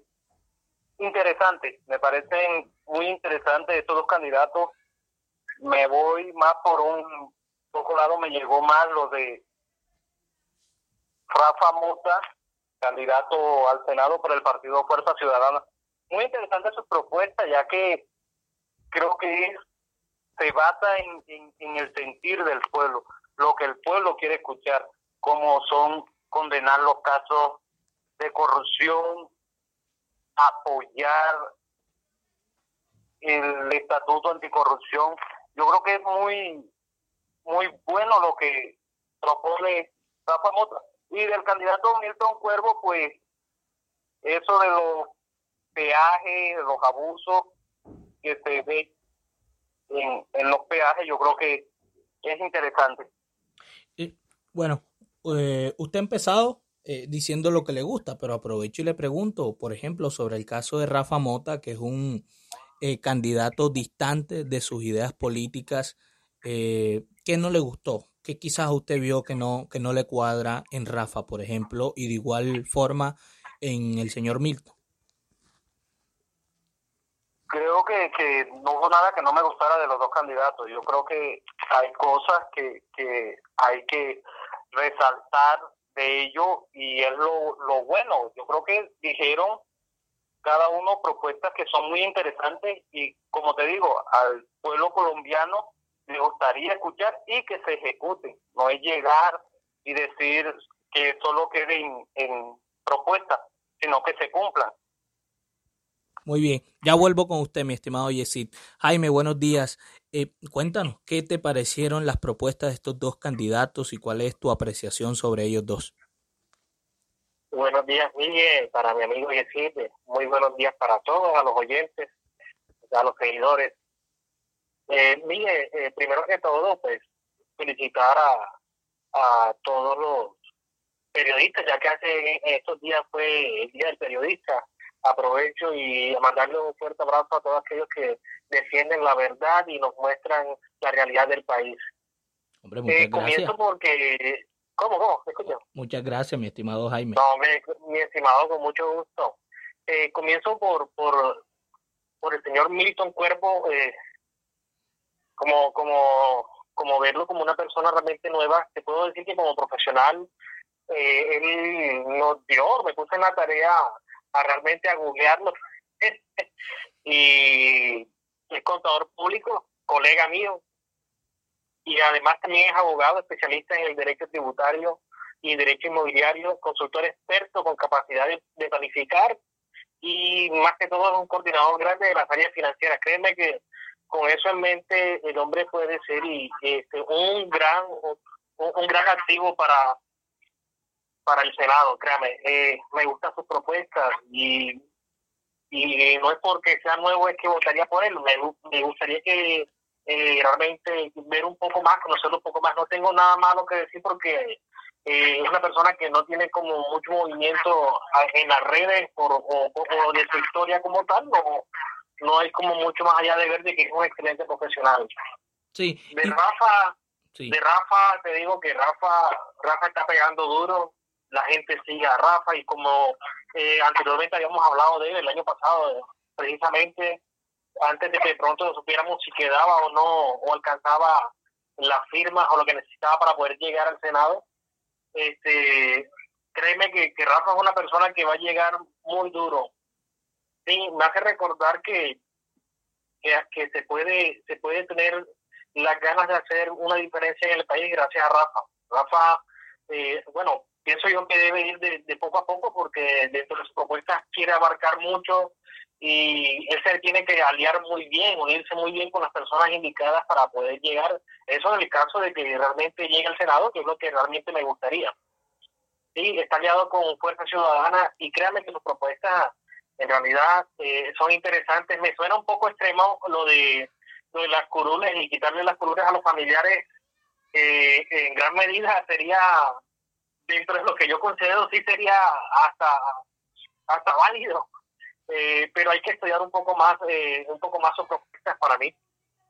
Interesante, me parecen muy interesantes estos dos candidatos. Me voy más por un poco lado, me llegó más lo de Rafa Mota, candidato al Senado por el Partido Fuerza Ciudadana. Muy interesante su propuesta, ya que creo que se basa en, en, el sentir del pueblo, lo que el pueblo quiere escuchar, como son condenar los casos de corrupción, apoyar el estatuto anticorrupción. Yo creo que es muy, muy bueno lo que propone Rafa Mota. Y del candidato Milton Cuervo, pues eso de los peajes, de los abusos que se ve en, en los peajes, yo creo que es interesante. Y, bueno, eh, usted ha empezado eh, diciendo lo que le gusta, pero aprovecho y le pregunto, por ejemplo, sobre el caso de Rafa Mota, que es un eh, candidato distante de sus ideas políticas, ¿qué no le gustó? ¿Qué quizás usted vio que no, que no le cuadra en Rafa, por ejemplo, y de igual forma en el señor Milton? Creo que, que no hubo nada que no me gustara de los dos candidatos. Yo creo que hay cosas que, que hay que resaltar de ello y es lo, lo bueno. Yo creo que dijeron cada uno propuestas que son muy interesantes y como te digo, al pueblo colombiano le gustaría escuchar y que se ejecuten. No es llegar y decir que solo quede en, en propuestas, sino que se cumplan. Muy bien, ya vuelvo con usted, mi estimado Yesid. Jaime, buenos días. Eh, cuéntanos, ¿qué te parecieron las propuestas de estos dos candidatos y cuál es tu apreciación sobre ellos dos? Buenos días, Miguel, para mi amigo Yesid. Muy buenos días para todos, a los oyentes, a los seguidores. Eh, Miguel, eh, primero que todo, pues felicitar a, a todos los periodistas, ya que hace estos días fue el Día del Periodista aprovecho y mandarle un fuerte abrazo a todos aquellos que defienden la verdad y nos muestran la realidad del país. Hombre, muchas eh, comienzo porque... ¿Cómo, cómo? escucho? Muchas gracias, mi estimado Jaime. No, mi, mi estimado, con mucho gusto. Eh, comienzo por, por, por el señor Milton Cuervo, eh, como, como, como verlo como una persona realmente nueva. Te puedo decir que como profesional, eh, él nos dio, me puse en la tarea a realmente a googlearlo. [laughs] y es contador público, colega mío, y además también es abogado especialista en el derecho tributario y derecho inmobiliario, consultor experto con capacidad de, planificar y más que todo es un coordinador grande de las áreas financieras. Créeme que con eso en mente el hombre puede ser y este, un gran un, gran activo para para el Senado, créame, eh, me gustan sus propuestas y, y no es porque sea nuevo es que votaría por él, me, gustaría que eh, realmente ver un poco más, conocerlo un poco más, no tengo nada malo que decir porque eh, es una persona que no tiene como mucho movimiento en las redes por, o, o, de su historia como tal, no, no hay como mucho más allá de ver de que es un excelente profesional. Sí. De Rafa, de Rafa te digo que Rafa, Rafa está pegando duro, la gente sigue a Rafa y como eh, anteriormente habíamos hablado de él el año pasado, precisamente antes de que de pronto supiéramos si quedaba o no, o alcanzaba las firmas o lo que necesitaba para poder llegar al Senado, este créeme que, Rafa es una persona que va a llegar muy duro. Sí, me hace recordar que, que, que se puede se puede tener las ganas de hacer una diferencia en el país gracias a Rafa. Rafa, eh, bueno, pienso yo que debe ir de, poco a poco porque dentro de sus propuestas quiere abarcar mucho y él se tiene que aliar muy bien, unirse muy bien con las personas indicadas para poder llegar. Eso en el caso de que realmente llegue al Senado, que es lo que realmente me gustaría. Sí, está aliado con Fuerza Ciudadana y créanme que sus propuestas en realidad eh, son interesantes. Me suena un poco extremo lo de, lo de las curules y quitarle las curules a los familiares. Eh, en gran medida sería dentro de lo que yo considero sí sería hasta hasta válido. Eh, pero hay que estudiar un poco más eh, un poco más sus propuestas para mí.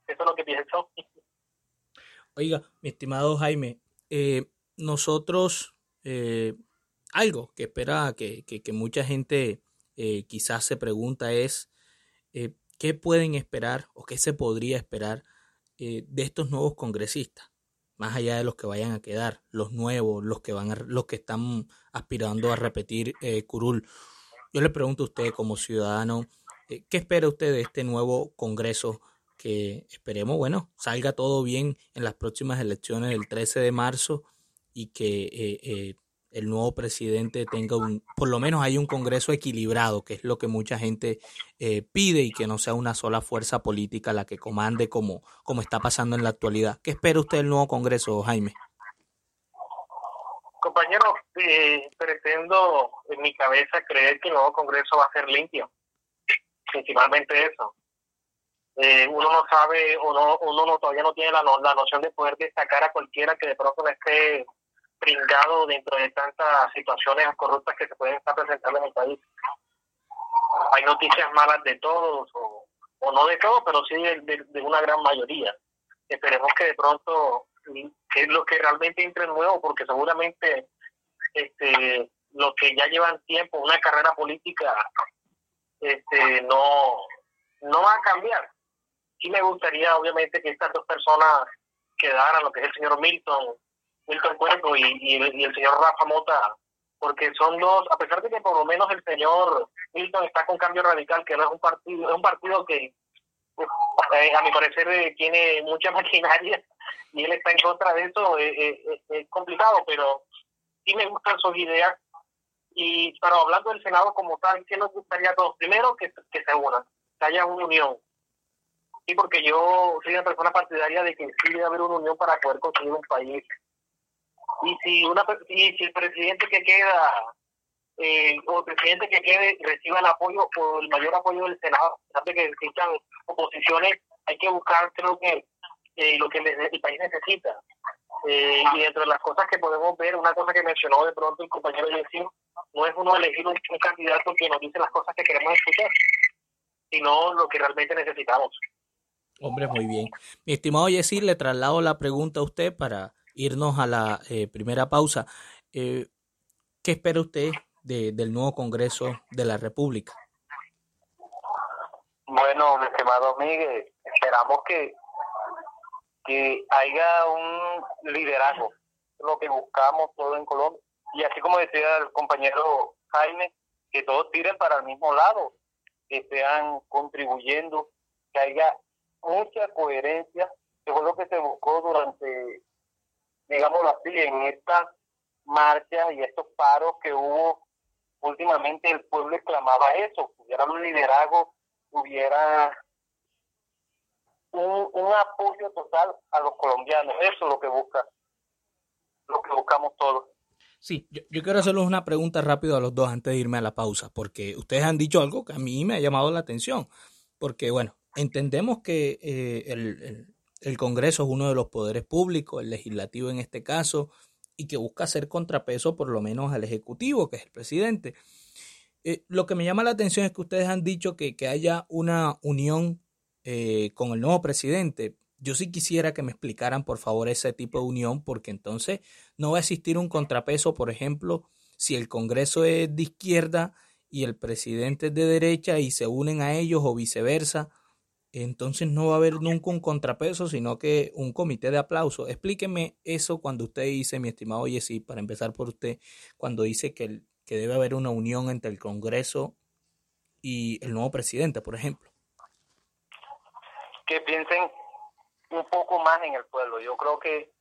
Eso es lo que pienso. [laughs] Oiga mi estimado Jaime eh, nosotros eh, algo que espera que, que, mucha gente eh, quizás se pregunta es qué pueden esperar o qué se podría esperar de estos nuevos congresistas más allá de los que vayan a quedar, los nuevos, los que van a, los que están aspirando a repetir eh, curul. Yo le pregunto a usted como ciudadano, eh, ¿qué espera usted de este nuevo Congreso que esperemos, bueno, salga todo bien en las próximas elecciones del 13 de marzo y que eh, eh, el nuevo presidente tenga un, por lo menos hay un Congreso equilibrado, que es lo que mucha gente eh, pide y que no sea una sola fuerza política la que comande como, como está pasando en la actualidad. ¿Qué espera usted del nuevo Congreso, Jaime? Compañero, eh, pretendo en mi cabeza creer que el nuevo Congreso va a ser limpio. Principalmente eso. Eh, uno no sabe o no, uno no, todavía no tiene la, la noción de poder destacar a cualquiera que de pronto no esté pringado dentro de tantas situaciones corruptas que se pueden estar presentando en el país. Hay noticias malas de todos, o, o no de todos, pero sí de, de, una gran mayoría. Esperemos que de pronto, que es lo que realmente entre nuevo, porque seguramente este los que ya llevan tiempo, una carrera política, este no, no va a cambiar. Sí me gustaría, obviamente, que estas dos personas quedaran, lo que es el señor Milton Milton Cuervo y, y, el señor Rafa Mota, porque son dos, a pesar de que por lo menos el señor Milton está con cambio radical, que no es un partido, es un partido que eh, a mi parecer eh, tiene mucha [laughs] maquinaria y él está en contra de eso, eh, eh, es complicado, pero sí me gustan sus ideas. Y pero hablando del Senado como tal, ¿qué nos gustaría a todos? Primero, que, que se unan, que haya una unión. Sí, porque yo soy una persona partidaria de que sí debe haber una unión para poder construir un país y si una y si el presidente que queda eh, o el presidente que quede reciba el apoyo o el mayor apoyo del Senado, que existan oposiciones, hay que buscar creo que eh, lo que el país necesita. Eh, y entre las cosas que podemos ver, una cosa que mencionó de pronto el compañero Yesín, no es uno elegir un, candidato que nos dice las cosas que queremos escuchar, sino lo que realmente necesitamos. Hombre, muy bien. Mi estimado Yesir, le traslado la pregunta a usted para irnos a la eh, primera pausa. Eh, ¿Qué espera usted de, del nuevo Congreso de la República? Bueno, mi estimado Miguel, esperamos que, que haya un liderazgo, lo que buscamos todo en Colombia. Y así como decía el compañero Jaime, que todos tiren para el mismo lado, que estén contribuyendo, que haya mucha coherencia, que fue lo que se buscó durante digámoslo así, en estas marchas y estos paros que hubo últimamente, el pueblo exclamaba eso, hubiera un liderazgo, hubiera un, un apoyo total a los colombianos, eso es lo que busca, lo que buscamos todos. Sí, yo, yo, quiero hacerles una pregunta rápido a los dos antes de irme a la pausa, porque ustedes han dicho algo que a mí me ha llamado la atención, porque bueno, entendemos que eh, el, el, el Congreso es uno de los poderes públicos, el legislativo en este caso, y que busca hacer contrapeso por lo menos al Ejecutivo, que es el presidente. Eh, lo que me llama la atención es que ustedes han dicho que, que haya una unión eh, con el nuevo presidente. Yo sí quisiera que me explicaran, por favor, ese tipo de unión, porque entonces no va a existir un contrapeso, por ejemplo, si el Congreso es de izquierda y el presidente es de derecha y se unen a ellos o viceversa entonces no va a haber nunca un contrapeso, sino que un comité de aplauso. Explíqueme eso cuando usted dice, mi estimado sí, para empezar por usted, cuando dice que, que debe haber una unión entre el Congreso y el nuevo presidente, por ejemplo. Que piensen un poco más en el pueblo. Yo creo que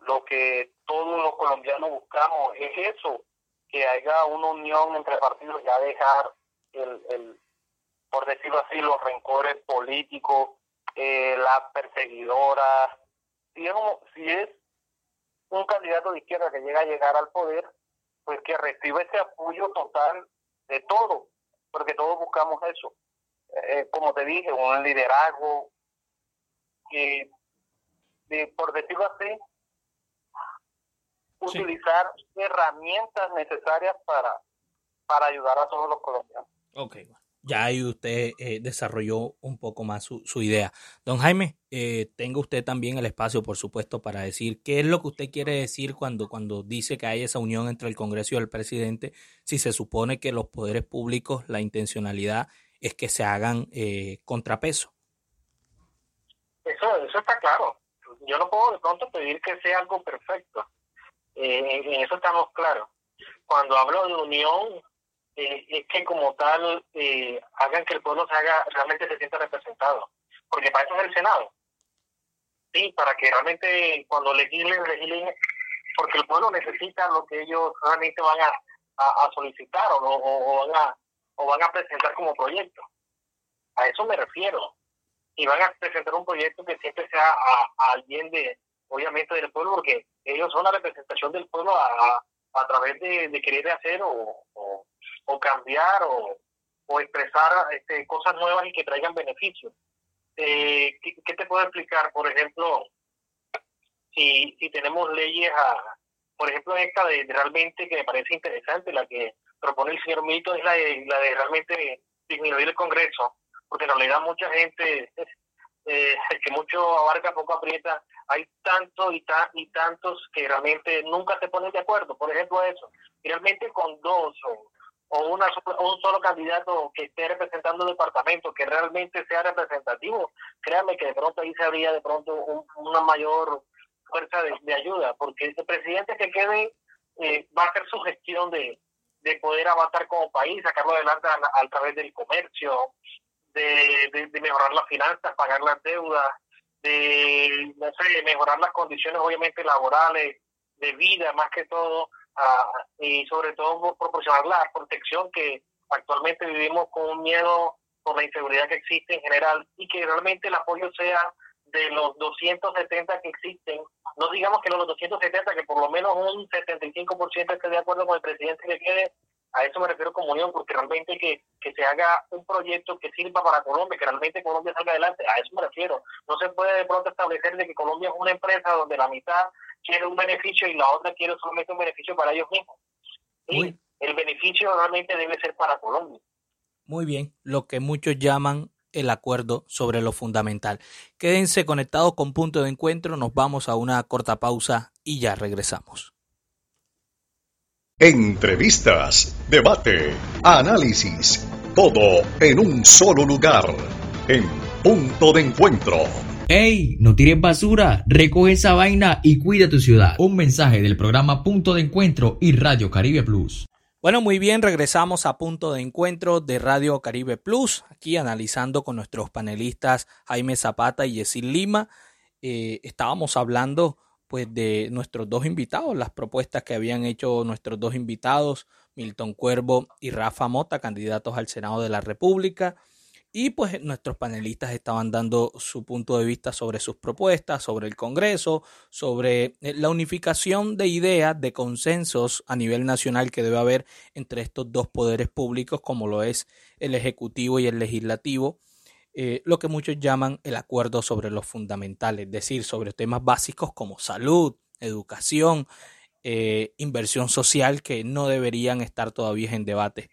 lo que todos los colombianos buscamos es eso, que haya una unión entre partidos, ya dejar el, el por decirlo así, los rencores políticos, eh, las perseguidoras. Si es, un, si es un candidato de izquierda que llega a llegar al poder, pues que reciba ese apoyo total de todo, porque todos buscamos eso. Eh, como te dije, un liderazgo que, por decirlo así, utilizar herramientas necesarias para, para ayudar a todos los colombianos. Ok, ya ahí usted eh, desarrolló un poco más su, idea. Don Jaime, eh, tenga usted también el espacio, por supuesto, para decir qué es lo que usted quiere decir cuando, cuando dice que hay esa unión entre el Congreso y el presidente, si se supone que los poderes públicos, la intencionalidad es que se hagan eh, contrapeso. Eso, eso está claro. Yo no puedo de pronto pedir que sea algo perfecto. Eh, en eso estamos claros. Cuando hablo de unión, eh, es que como tal eh, hagan que el pueblo se haga, realmente se sienta representado. Porque para eso es el Senado. Sí, para que realmente cuando legislen, legislen, porque el pueblo necesita lo que ellos realmente van a, a, solicitar o, o, van a, o van a presentar como proyecto. A eso me refiero. Y van a presentar un proyecto que siempre sea a, alguien de, obviamente, del pueblo, porque ellos son la representación del pueblo a, a, través de, de, querer hacer o, o cambiar o, o expresar este, cosas nuevas y que traigan beneficios. Eh, ¿qué, te puedo explicar? Por ejemplo, si, si tenemos leyes, a, por ejemplo, esta de, realmente que me parece interesante, la que propone el señor Mito, es la de, la de realmente disminuir el Congreso, porque en realidad mucha gente, [laughs] eh, que mucho abarca, poco aprieta, hay tantos y, y tantos que realmente nunca se ponen de acuerdo. Por ejemplo, eso, realmente con dos o o una, un solo candidato que esté representando el departamento, que realmente sea representativo, créanme que de pronto ahí se habría de pronto una mayor fuerza de, ayuda, porque el presidente que quede eh, va a hacer su gestión de, de poder avanzar como país, sacarlo adelante a, través del comercio, de, de, mejorar las finanzas, pagar las deudas, de no sé, mejorar las condiciones obviamente laborales, de vida más que todo, y sobre todo proporcionar la protección que actualmente vivimos con un miedo por la inseguridad que existe en general y que realmente el apoyo sea de los 270 que existen, no digamos que los 270, que por lo menos un 75% esté de acuerdo con el presidente que quede, a eso me refiero como unión, porque realmente que, que se haga un proyecto que sirva para Colombia, que realmente Colombia salga adelante, a eso me refiero. No se puede de pronto establecer de que Colombia es una empresa donde la mitad quiere un beneficio y la otra quiere solamente un beneficio para ellos mismos. Sí, el beneficio realmente debe ser para Colombia. Muy bien, lo que muchos llaman el acuerdo sobre lo fundamental. Quédense conectados con punto de encuentro, nos vamos a una corta pausa y ya regresamos. Entrevistas, debate, análisis, todo en un solo lugar, en punto de encuentro. ¡Ey! No tires basura, recoge esa vaina y cuida tu ciudad. Un mensaje del programa Punto de Encuentro y Radio Caribe Plus. Bueno, muy bien, regresamos a Punto de Encuentro de Radio Caribe Plus, aquí analizando con nuestros panelistas Jaime Zapata y Yesil Lima. Eh, estábamos hablando pues de nuestros dos invitados, las propuestas que habían hecho nuestros dos invitados, Milton Cuervo y Rafa Mota, candidatos al Senado de la República. Y pues nuestros panelistas estaban dando su punto de vista sobre sus propuestas, sobre el Congreso, sobre eh, la unificación de ideas, de consensos a nivel nacional que debe haber entre estos dos poderes públicos, como lo es el Ejecutivo y el Legislativo, eh, lo que muchos llaman el acuerdo sobre los fundamentales, es decir, sobre temas básicos como salud, educación, eh, inversión social, que no deberían estar todavía en debate.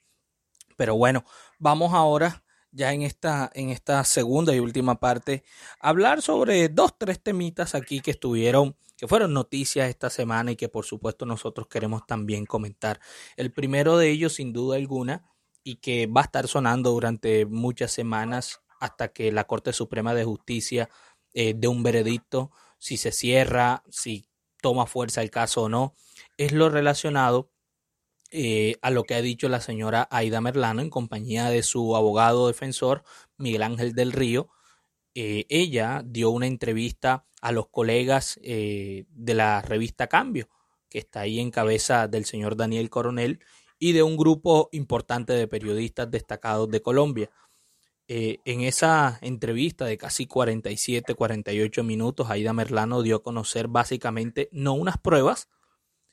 Pero bueno, vamos ahora ya en esta, en esta segunda y última parte, hablar sobre dos, tres temitas aquí que estuvieron, que fueron noticias esta semana y que por supuesto nosotros queremos también comentar. El primero de ellos, sin duda alguna, y que va a estar sonando durante muchas semanas, hasta que la Corte Suprema de Justicia eh, dé un veredicto, si se cierra, si toma fuerza el caso o no, es lo relacionado eh, a lo que ha dicho la señora Aida Merlano en compañía de su abogado defensor Miguel Ángel del Río. Eh, ella dio una entrevista a los colegas de la revista Cambio, que está ahí en cabeza del señor Daniel Coronel, y de un grupo importante de periodistas destacados de Colombia. Eh, en esa entrevista de casi 47, 48 minutos, Aida Merlano dio a conocer básicamente no unas pruebas,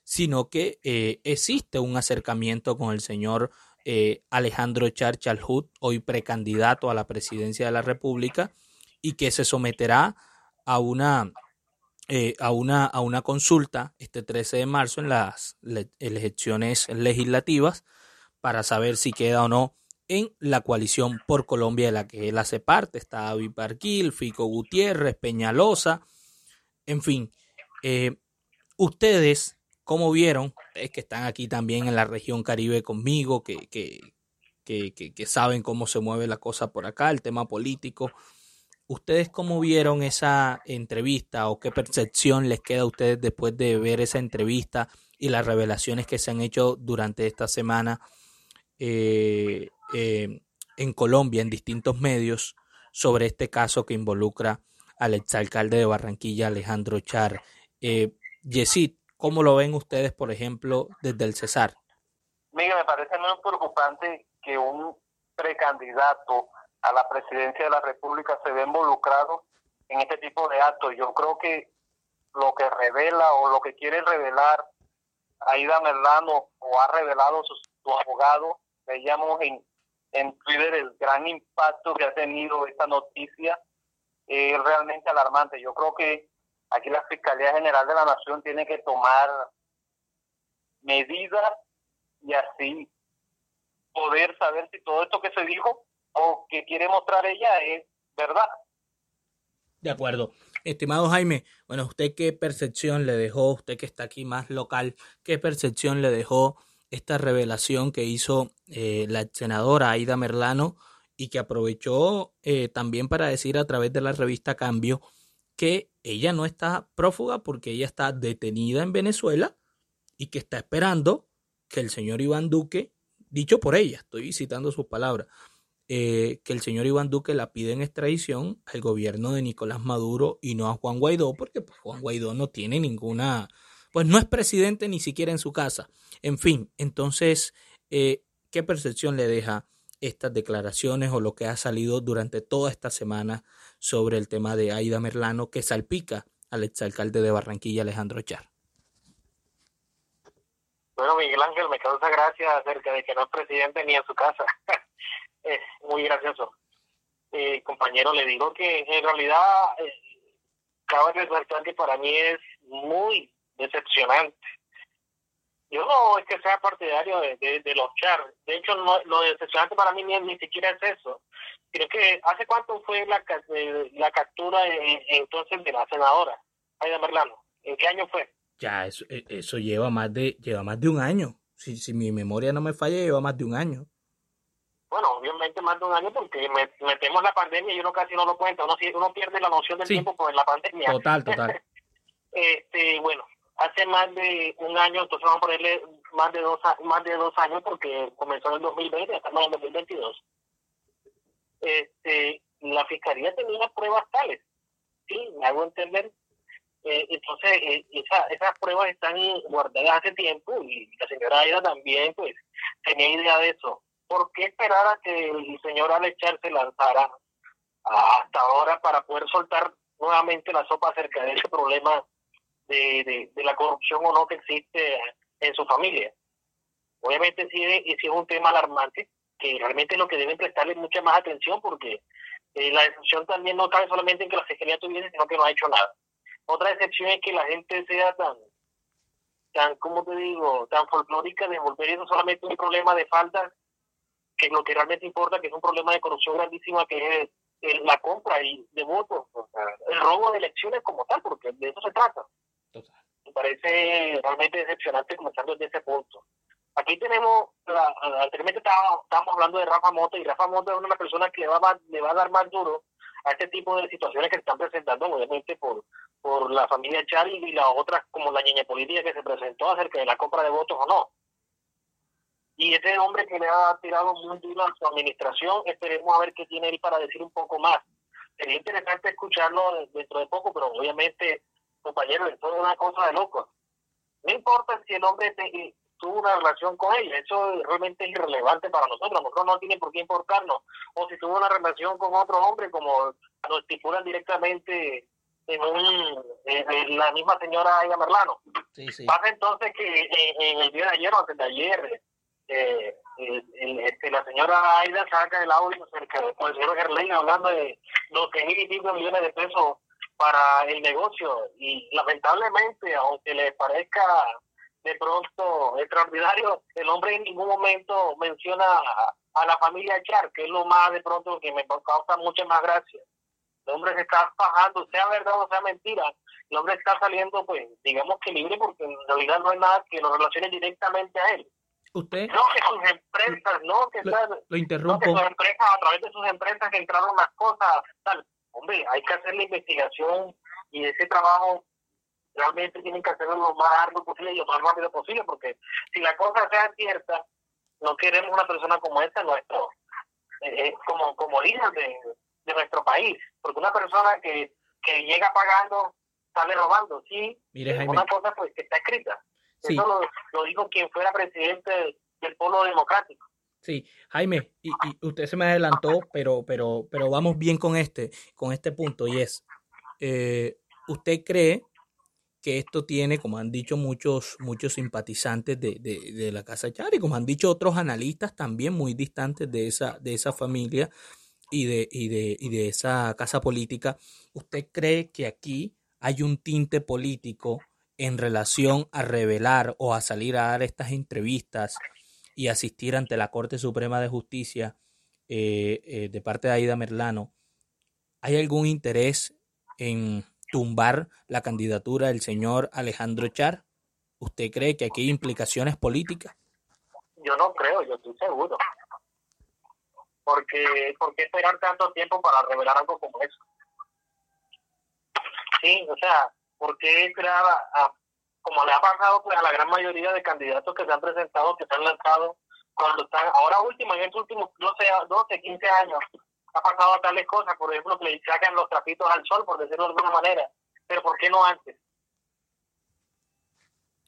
sino que eh, existe un acercamiento con el señor eh, Alejandro Char Chalhut, hoy precandidato a la presidencia de la República, y que se someterá a una, a una, a una consulta este 13 de marzo en las elecciones legislativas para saber si queda o no en la coalición por Colombia de la que él hace parte. Está David Parquil, Fico Gutiérrez, Peñalosa, en fin. Eh, ustedes, ¿cómo vieron? Es que están aquí también en la región Caribe conmigo, que, que, que, que, saben cómo se mueve la cosa por acá, el tema político. ¿Ustedes cómo vieron esa entrevista o qué percepción les queda a ustedes después de ver esa entrevista y las revelaciones que se han hecho durante esta semana? Eh, eh, en Colombia, en distintos medios, sobre este caso que involucra al exalcalde de Barranquilla, Alejandro Char. Eh, Yesid, ¿cómo lo ven ustedes, por ejemplo, desde el Cesar? Miguel, me parece muy preocupante que un precandidato a la presidencia de la República se ve involucrado en este tipo de actos. Yo creo que lo que revela o lo que quiere revelar Aida Merlano o ha revelado su, su abogado, veíamos en, en Twitter el gran impacto que ha tenido esta noticia es realmente alarmante. Yo creo que aquí la Fiscalía General de la Nación tiene que tomar medidas y así poder saber si todo esto que se dijo o que quiere mostrar ella es verdad. De acuerdo. Estimado Jaime, bueno, ¿usted qué percepción le dejó, usted que está aquí más local, qué percepción le dejó esta revelación que hizo eh, la senadora Aida Merlano y que aprovechó eh, también para decir a través de la revista Cambio que ella no está prófuga porque ella está detenida en Venezuela y que está esperando que el señor Iván Duque, dicho por ella, estoy citando sus palabras, eh, que el señor Iván Duque la pide en extradición al gobierno de Nicolás Maduro y no a Juan Guaidó, porque pues, Juan Guaidó no tiene ninguna, pues no es presidente ni siquiera en su casa. En fin, entonces, eh, ¿qué percepción le deja estas declaraciones o lo que ha salido durante toda esta semana sobre el tema de Aida Merlano que salpica al exalcalde de Barranquilla, Alejandro Char? Bueno, Miguel Ángel, me causa gracia acerca de que no es presidente ni en su casa. [laughs] es muy gracioso. Eh, compañero, le digo que en realidad eh, cabe resaltar que para mí es muy decepcionante yo no es que sea partidario de, de, los char. De hecho, no, lo decepcionante para mí ni, ni siquiera es eso. Creo que hace cuánto fue la, eh, la captura entonces de la senadora, Aida Merlano. ¿En qué año fue? Ya, eso, e, eso lleva más de lleva más de un año. Si, si mi memoria no me falla, lleva más de un año. Bueno, obviamente más de un año porque metemos la pandemia y uno casi no lo cuenta. Uno, uno pierde la noción del tiempo por la pandemia. Total, total. [laughs] este, bueno, hace más de un año, entonces vamos a ponerle más de dos, más de dos años porque comenzó en el 2020, estamos en el 2022. Este, la fiscalía tenía pruebas tales, sí, me hago entender. Eh, entonces, eh, esa, esas pruebas están guardadas hace tiempo y la señora Aida también, pues, tenía idea de eso. ¿Por qué esperar a que el señor Alechar se lanzara hasta ahora para poder soltar nuevamente la sopa acerca de ese problema de, de, la corrupción o no que existe en su familia. Obviamente sí, sí es un tema alarmante, que realmente es lo que deben prestarle mucha más atención porque eh, la decepción también no cabe solamente en que la Fiscalía tuviese, sino que no ha hecho nada. Otra decepción es que la gente sea tan, tan, ¿cómo te digo?, tan folclórica de volver eso solamente un problema de falta, que lo que realmente importa, que es un problema de corrupción grandísima, que es la compra y de votos, el robo de elecciones como tal, porque de eso se trata. Me parece realmente decepcionante comenzando desde ese punto. Aquí tenemos, anteriormente estábamos, hablando de Rafa Mota y Rafa Mota es una persona que le va, le va a dar más duro a este tipo de situaciones que se están presentando, obviamente por, por la familia Chari y las otras como la niña política que se presentó acerca de la compra de votos o no. Y este hombre que le ha tirado muy duro a su administración, esperemos a ver qué tiene él para decir un poco más. Sería interesante escucharlo dentro de poco, pero obviamente, compañero, esto es una cosa de loco. No importa si el hombre tuvo una relación con ella, eso realmente es irrelevante para nosotros, nosotros no tiene por qué importarnos, o si tuvo una relación con otro hombre, como lo estipulan directamente en, un, en la misma señora Aida Merlano. Pasa entonces que en, el día de ayer o antes de ayer, eh, este, la señora Aida saca el audio acerca del señor Gerlein hablando de los mil y pico millones de pesos para el negocio y lamentablemente, aunque le parezca de pronto extraordinario, el hombre en ningún momento menciona a, la familia Char, que es lo más de pronto que me causa mucha más gracia. El hombre se está bajando, sea verdad o sea mentira, el hombre está saliendo, pues, digamos que libre, porque en realidad no hay nada que lo relacione directamente a él. ¿Usted? No, que sus empresas, no, que, lo, interrumpo. sus empresas, a través de sus empresas que entraron las cosas, tal. Hombre, hay que hacer la investigación y ese trabajo realmente tienen que hacerlo lo más largo posible y lo más rápido posible, porque si la cosa sea cierta, no queremos una persona como esta nuestro, eh, como, como líder de, de, nuestro país, porque una persona que, que llega pagando sale robando, sí, es una cosa pues que está escrita. Eso lo, lo dijo quien fuera presidente del Polo Democrático. Sí, Jaime, y, y, usted se me adelantó, pero, pero, pero vamos bien con este, con este punto, y es, eh, ¿usted cree que esto tiene, como han dicho muchos, muchos simpatizantes de, de, de la Casa Char y como han dicho otros analistas también muy distantes de esa, de esa familia y de, y, de, y de esa casa política, ¿usted cree que aquí hay un tinte político en relación a revelar o a salir a dar estas entrevistas y asistir ante la Corte Suprema de Justicia eh, eh, de parte de Aida Merlano? ¿Hay algún interés en tumbar la candidatura del señor Alejandro Char? ¿Usted cree que aquí hay implicaciones políticas? Yo no creo, yo estoy seguro. Porque, ¿Por qué esperar tanto tiempo para revelar algo como eso? Sí, o sea, ¿por qué esperar a, como le ha pasado pues a la gran mayoría de candidatos que se han presentado, que se han lanzado cuando están, ahora último, en estos últimos, no sé, 12, 15 años, ha pasado tales cosas, por ejemplo, que le sacan los trapitos al sol, por decirlo de alguna manera, pero ¿por qué no antes?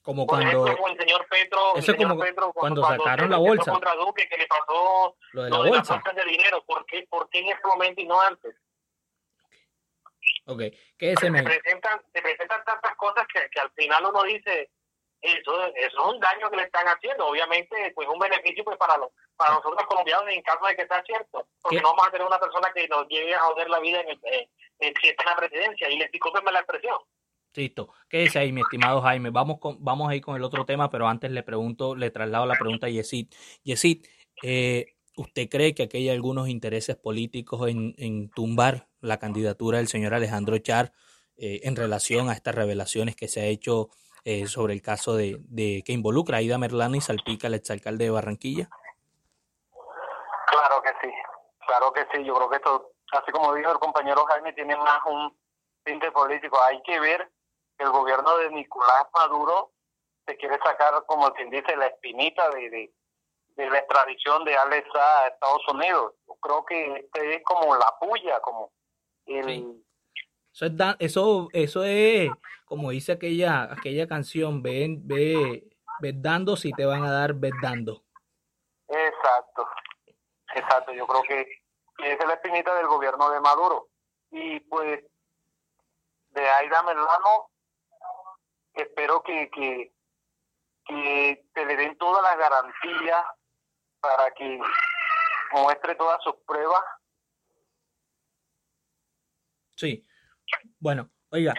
Como cuando... Ejemplo, el señor Petro, eso el señor como Petro, cuando, cuando sacaron la bolsa. Contra Duque, que le pasó lo de la bolsa. de dinero, ¿por qué, ¿por qué en ese momento y no antes? Ok, ¿qué es se, presentan, se presentan tantas cosas que, que al final uno dice, eso, eso es un daño que le están haciendo. Obviamente, pues un beneficio pues para los para nosotros colombianos en caso de que sea cierto, porque no vamos a tener una persona que nos lleve a joder la vida en el, eh, en la presidencia. Y les discúlpenme la expresión. Listo. Quédese ahí, mi estimado Jaime. Vamos con, vamos a ir con el otro tema, pero antes le pregunto, le traslado la pregunta a Yesid. Yesid, eh, ¿usted cree que aquí hay algunos intereses políticos en, en tumbar la candidatura del señor Alejandro Char eh, en relación a estas revelaciones que se ha hecho eh, sobre el caso de, de, que involucra a Aida Merlano y salpica al exalcalde de Barranquilla? Claro que sí, claro que sí. Yo creo que esto, así como dijo el compañero Jaime, tiene más un tinte político. Hay que ver que el gobierno de Nicolás Maduro se quiere sacar, como quien dice, la espinita de, de, la extradición de Alex a Estados Unidos. Yo creo que este es como la puya, como el... Eso es, eso, eso es como dice aquella, aquella canción, ve, ve, ve dando si te van a dar, ve dando. Exacto, exacto, yo creo que esa es la espinita del gobierno de Maduro. Y pues de Aida Merlano, espero que, que, que se le den todas las garantías para que muestre todas sus pruebas. Sí, bueno, oiga,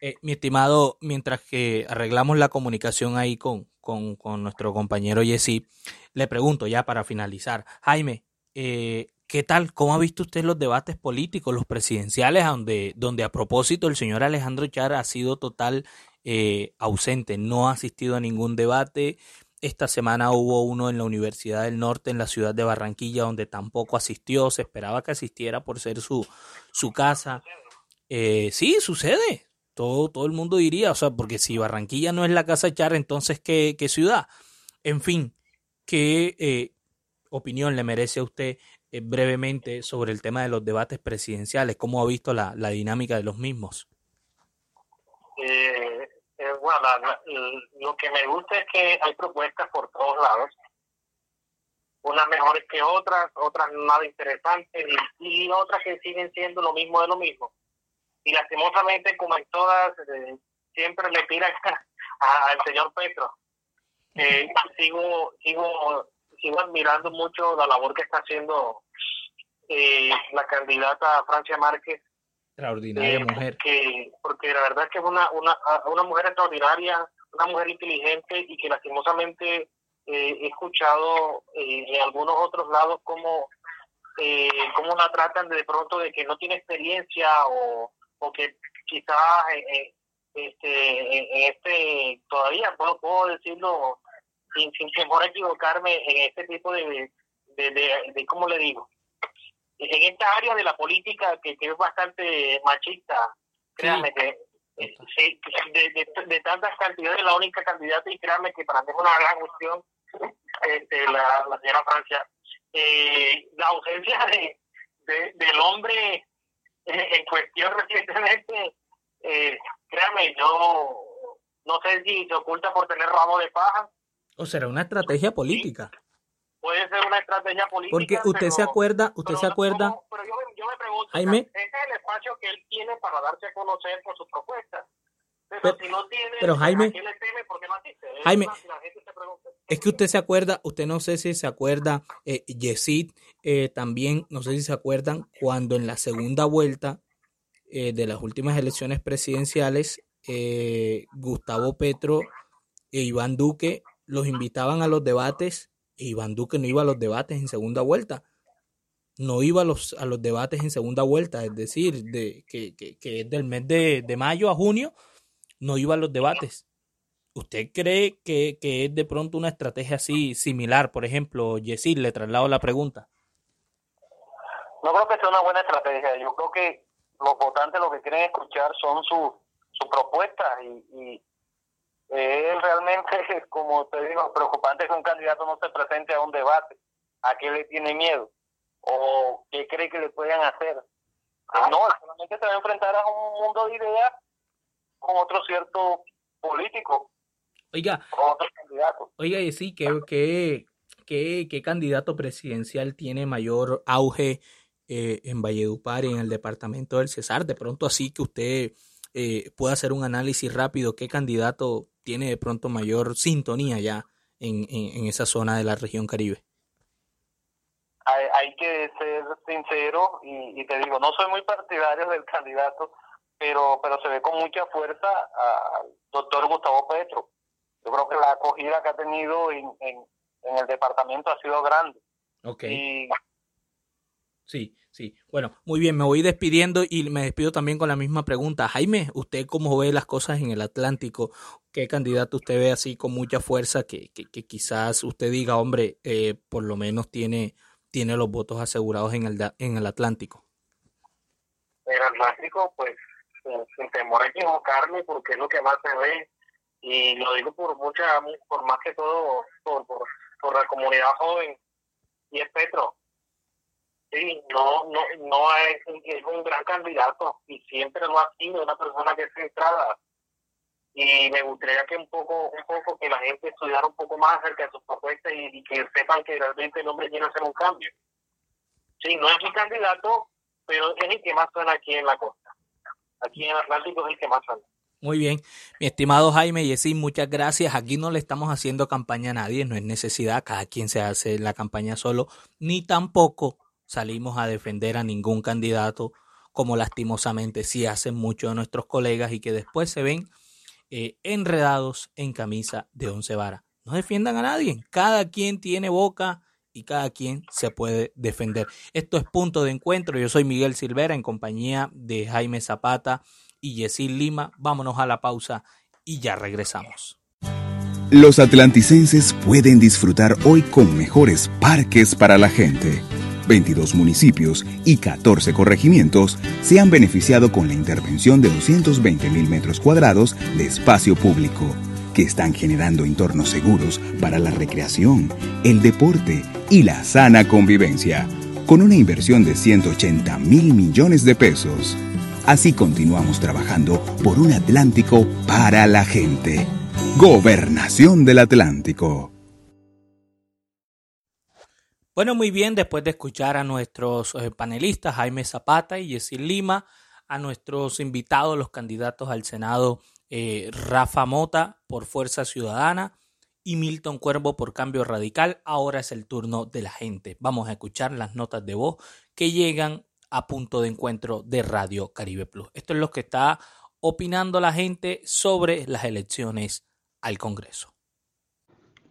eh, mi estimado, mientras que arreglamos la comunicación ahí con, con, con nuestro compañero Jesse, le pregunto ya para finalizar, Jaime, eh, ¿qué tal? ¿Cómo ha visto usted los debates políticos, los presidenciales, donde, donde a propósito el señor Alejandro Char ha sido total eh, ausente, no ha asistido a ningún debate? Esta semana hubo uno en la Universidad del Norte, en la ciudad de Barranquilla, donde tampoco asistió. Se esperaba que asistiera por ser su, su casa. Eh, sí, sucede. Todo, todo el mundo diría, o sea, porque si Barranquilla no es la casa de Char, entonces ¿qué, qué ciudad? En fin, ¿qué eh, opinión le merece a usted eh, brevemente sobre el tema de los debates presidenciales? ¿Cómo ha visto la, la dinámica de los mismos? Lo que me gusta es que hay propuestas por todos lados, unas mejores que otras, otras nada interesantes y, otras que siguen siendo lo mismo de lo mismo. Y lastimosamente, como en todas, eh, siempre le tiran [laughs] al señor Petro. Eh, sigo, sigo, sigo admirando mucho la labor que está haciendo eh, la candidata Francia Márquez Extraordinaria eh, mujer. porque, porque la verdad es que es una, una, una mujer extraordinaria, una mujer inteligente y que lastimosamente eh, he escuchado eh, en algunos otros lados cómo, eh, cómo la tratan de pronto de que no tiene experiencia o, o que quizás eh, eh, este, en este todavía puedo, puedo decirlo sin, sin temor a equivocarme en este tipo de, de, de, de ¿cómo le digo? En esta área de la política que, que es bastante machista, créanme que eh, sí, de, de, de tantas cantidades, la única candidata, y créanme que para mí es una gran cuestión, este, la, la señora Francia, eh, la ausencia de, de- del hombre en cuestión recientemente, eh, créanme, yo no sé si se oculta por tener ramo de paja, ¿O será una estrategia política? Puede ser una estrategia política. Porque usted pero- se acuerda, usted se acuerda, pero yo, yo me pregunto, Jaime. ese es el espacio que él tiene para darse a conocer por sus propuestas. Pero, Pero- si no tiene, pero, Jaime. ¿a quién le teme? ¿Por qué no asiste? Es Jaime. una- la gente se pregunta. es que usted se acuerda, usted no sé si se acuerda, eh, Yesid, eh, también, no sé si se acuerdan, cuando en la segunda vuelta eh, de las últimas elecciones presidenciales, eh, Gustavo Petro e Iván Duque los invitaban a los debates Iván Duque no iba a los debates en segunda vuelta. No iba a los, a los debates en segunda vuelta, es decir, de, que, que, que es del mes de, de mayo a junio, no iba a los debates. ¿Usted cree que, que es de pronto una estrategia así similar? Por ejemplo, Yesid, le traslado la pregunta. No creo que sea una buena estrategia. Yo creo que los votantes lo que quieren escuchar son sus sus propuestas y es realmente, [laughs] como te digo, preocupante que un candidato no se presente a un debate. ¿A qué le tiene miedo? ¿O qué cree que le puedan hacer? Eh, no, solamente se va a enfrentar a un mundo de ideas con otro cierto político, Oiga, con otro candidato. oiga, Yesid, ¿qué, qué, qué, qué candidato presidencial tiene mayor auge eh, en Valledupar y en el departamento del Cesar? De pronto así que usted eh, pueda hacer un análisis rápido, ¿qué candidato tiene de pronto mayor sintonía ya en, en, en esa zona de la región Caribe? hay, hay que ser sincero y, y te digo, no soy muy partidario del candidato, pero pero se ve con mucha fuerza al doctor Gustavo Petro. Yo creo que la acogida que ha tenido en, en, en el departamento ha sido grande. Ok. Y Sí, sí. Bueno, muy bien, me voy despidiendo y me despido también con la misma pregunta. Jaime, ¿usted cómo ve las cosas en el Atlántico? ¿Qué candidato usted ve así con mucha fuerza que, que, quizás usted diga, hombre, eh, por lo menos tiene, tiene los votos asegurados en el, en el Atlántico? el Atlántico, pues, sin, sin temor a equivocarme, porque es lo que más se ve, y lo digo por mucha, por más que todo, por, por, por la comunidad joven, y es Petro. Sí, no, no, no es, es un gran candidato, y siempre lo ha sido, una persona que es centrada, y me gustaría que un poco, un poco que la gente estudiara un poco más acerca de sus propuestas y, que sepan que realmente el hombre quiere hacer un cambio. Sí, no es mi candidato, pero es el que más suena aquí en la costa. Aquí en Atlántico es el que más suena. Muy bien, mi estimado Jaime Yesid, muchas gracias. Aquí no le estamos haciendo campaña a nadie, no es necesidad, cada quien se hace la campaña solo, ni tampoco salimos a defender a ningún candidato, como lastimosamente sí hacen muchos de nuestros colegas y que después se ven eh, enredados en camisa de once varas. No defiendan a nadie, cada quien tiene boca y cada quien se puede defender. Esto es punto de encuentro. Yo soy Miguel Silvera en compañía de Jaime Zapata y Yesid Lima. Vámonos a la pausa y ya regresamos. Los atlanticenses pueden disfrutar hoy con mejores parques para la gente. 22 municipios y 14 corregimientos se han beneficiado con la intervención de 220 mil metros cuadrados de espacio público, que están generando entornos seguros para la recreación, el deporte y la sana convivencia, con una inversión de 180 mil millones de pesos. Así continuamos trabajando por un Atlántico para la gente. Gobernación del Atlántico. Bueno, muy bien, después de escuchar a nuestros eh, panelistas Jaime Zapata y Jessy Lima, a nuestros invitados, los candidatos al Senado eh, Rafa Mota por Fuerza Ciudadana y Milton Cuervo por Cambio Radical, ahora es el turno de la gente. Vamos a escuchar las notas de voz que llegan a punto de encuentro de Radio Caribe Plus. Esto es lo que está opinando la gente sobre las elecciones al Congreso.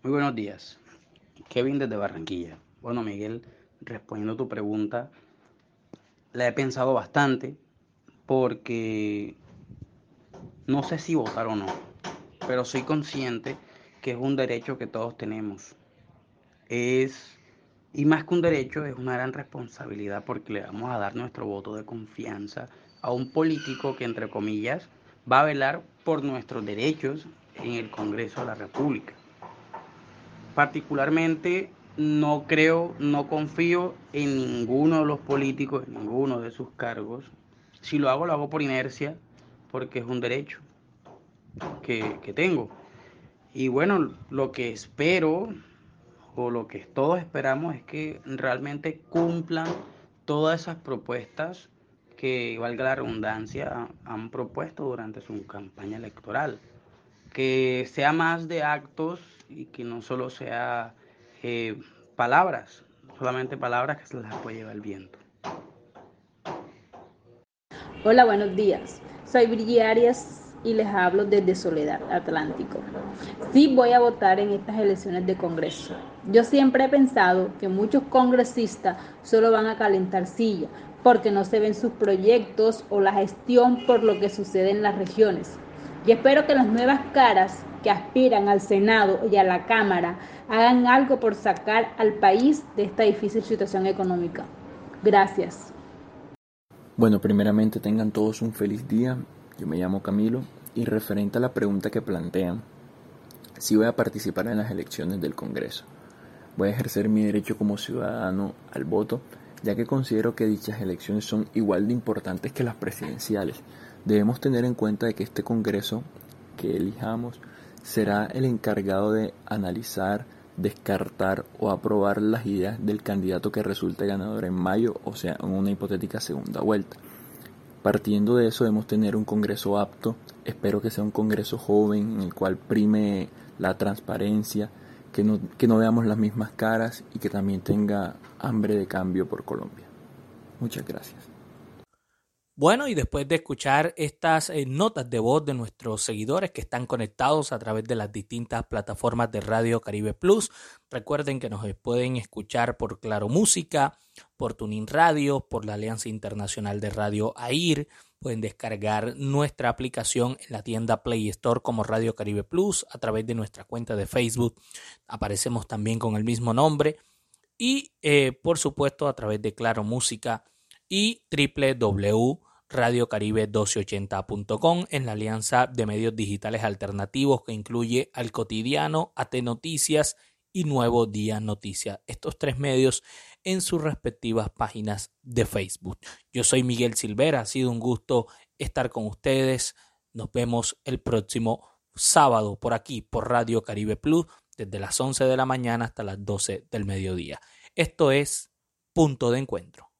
Muy buenos días. Kevin desde Barranquilla. Bueno, Miguel, respondiendo a tu pregunta, la he pensado bastante porque no sé si votar o no, pero soy consciente que es un derecho que todos tenemos. Es, y más que un derecho, es una gran responsabilidad porque le vamos a dar nuestro voto de confianza a un político que, entre comillas, va a velar por nuestros derechos en el Congreso de la República. Particularmente no creo, no confío en ninguno de los políticos, en ninguno de sus cargos. Si lo hago, lo hago por inercia, porque es un derecho que, que tengo. Y bueno, lo que espero, o lo que todos esperamos, es que realmente cumplan todas esas propuestas que, valga la redundancia, han propuesto durante su campaña electoral que sea más de actos y que no solo sea eh, palabras, solamente palabras que se las puede llevar el viento. Hola, buenos días. Soy Brigitte Arias y les hablo desde Soledad Atlántico. Sí voy a votar en estas elecciones de Congreso. Yo siempre he pensado que muchos congresistas solo van a calentar silla porque no se ven sus proyectos o la gestión por lo que sucede en las regiones. Y espero que las nuevas caras que aspiran al Senado y a la Cámara hagan algo por sacar al país de esta difícil situación económica. Gracias. Bueno, primeramente tengan todos un feliz día. Yo me llamo Camilo y referente a la pregunta que plantean, si voy a participar en las elecciones del Congreso. Voy a ejercer mi derecho como ciudadano al voto, ya que considero que dichas elecciones son igual de importantes que las presidenciales Debemos tener en cuenta de que este Congreso que elijamos será el encargado de analizar, descartar o aprobar las ideas del candidato que resulte ganador en mayo, o sea, en una hipotética segunda vuelta. Partiendo de eso debemos tener un Congreso apto, espero que sea un Congreso joven en el cual prime la transparencia, que no, que no veamos las mismas caras y que también tenga hambre de cambio por Colombia. Muchas gracias. Bueno, y después de escuchar estas eh, notas de voz de nuestros seguidores que están conectados a través de las distintas plataformas de Radio Caribe Plus, recuerden que nos pueden escuchar por Claro Música, por Tuning Radio, por la Alianza Internacional de Radio AIR, pueden descargar nuestra aplicación en la tienda Play Store como Radio Caribe Plus a través de nuestra cuenta de Facebook. Aparecemos también con el mismo nombre y eh, por supuesto a través de Claro Música y www radiocaribe1280.com en la alianza de medios digitales alternativos que incluye Al Cotidiano, AT Noticias y Nuevo Día Noticias. Estos tres medios en sus respectivas páginas de Facebook. Yo soy Miguel Silvera, ha sido un gusto estar con ustedes. Nos vemos el próximo sábado por aquí, por Radio Caribe Plus, desde las 11 de la mañana hasta las 12 del mediodía. Esto es Punto de Encuentro.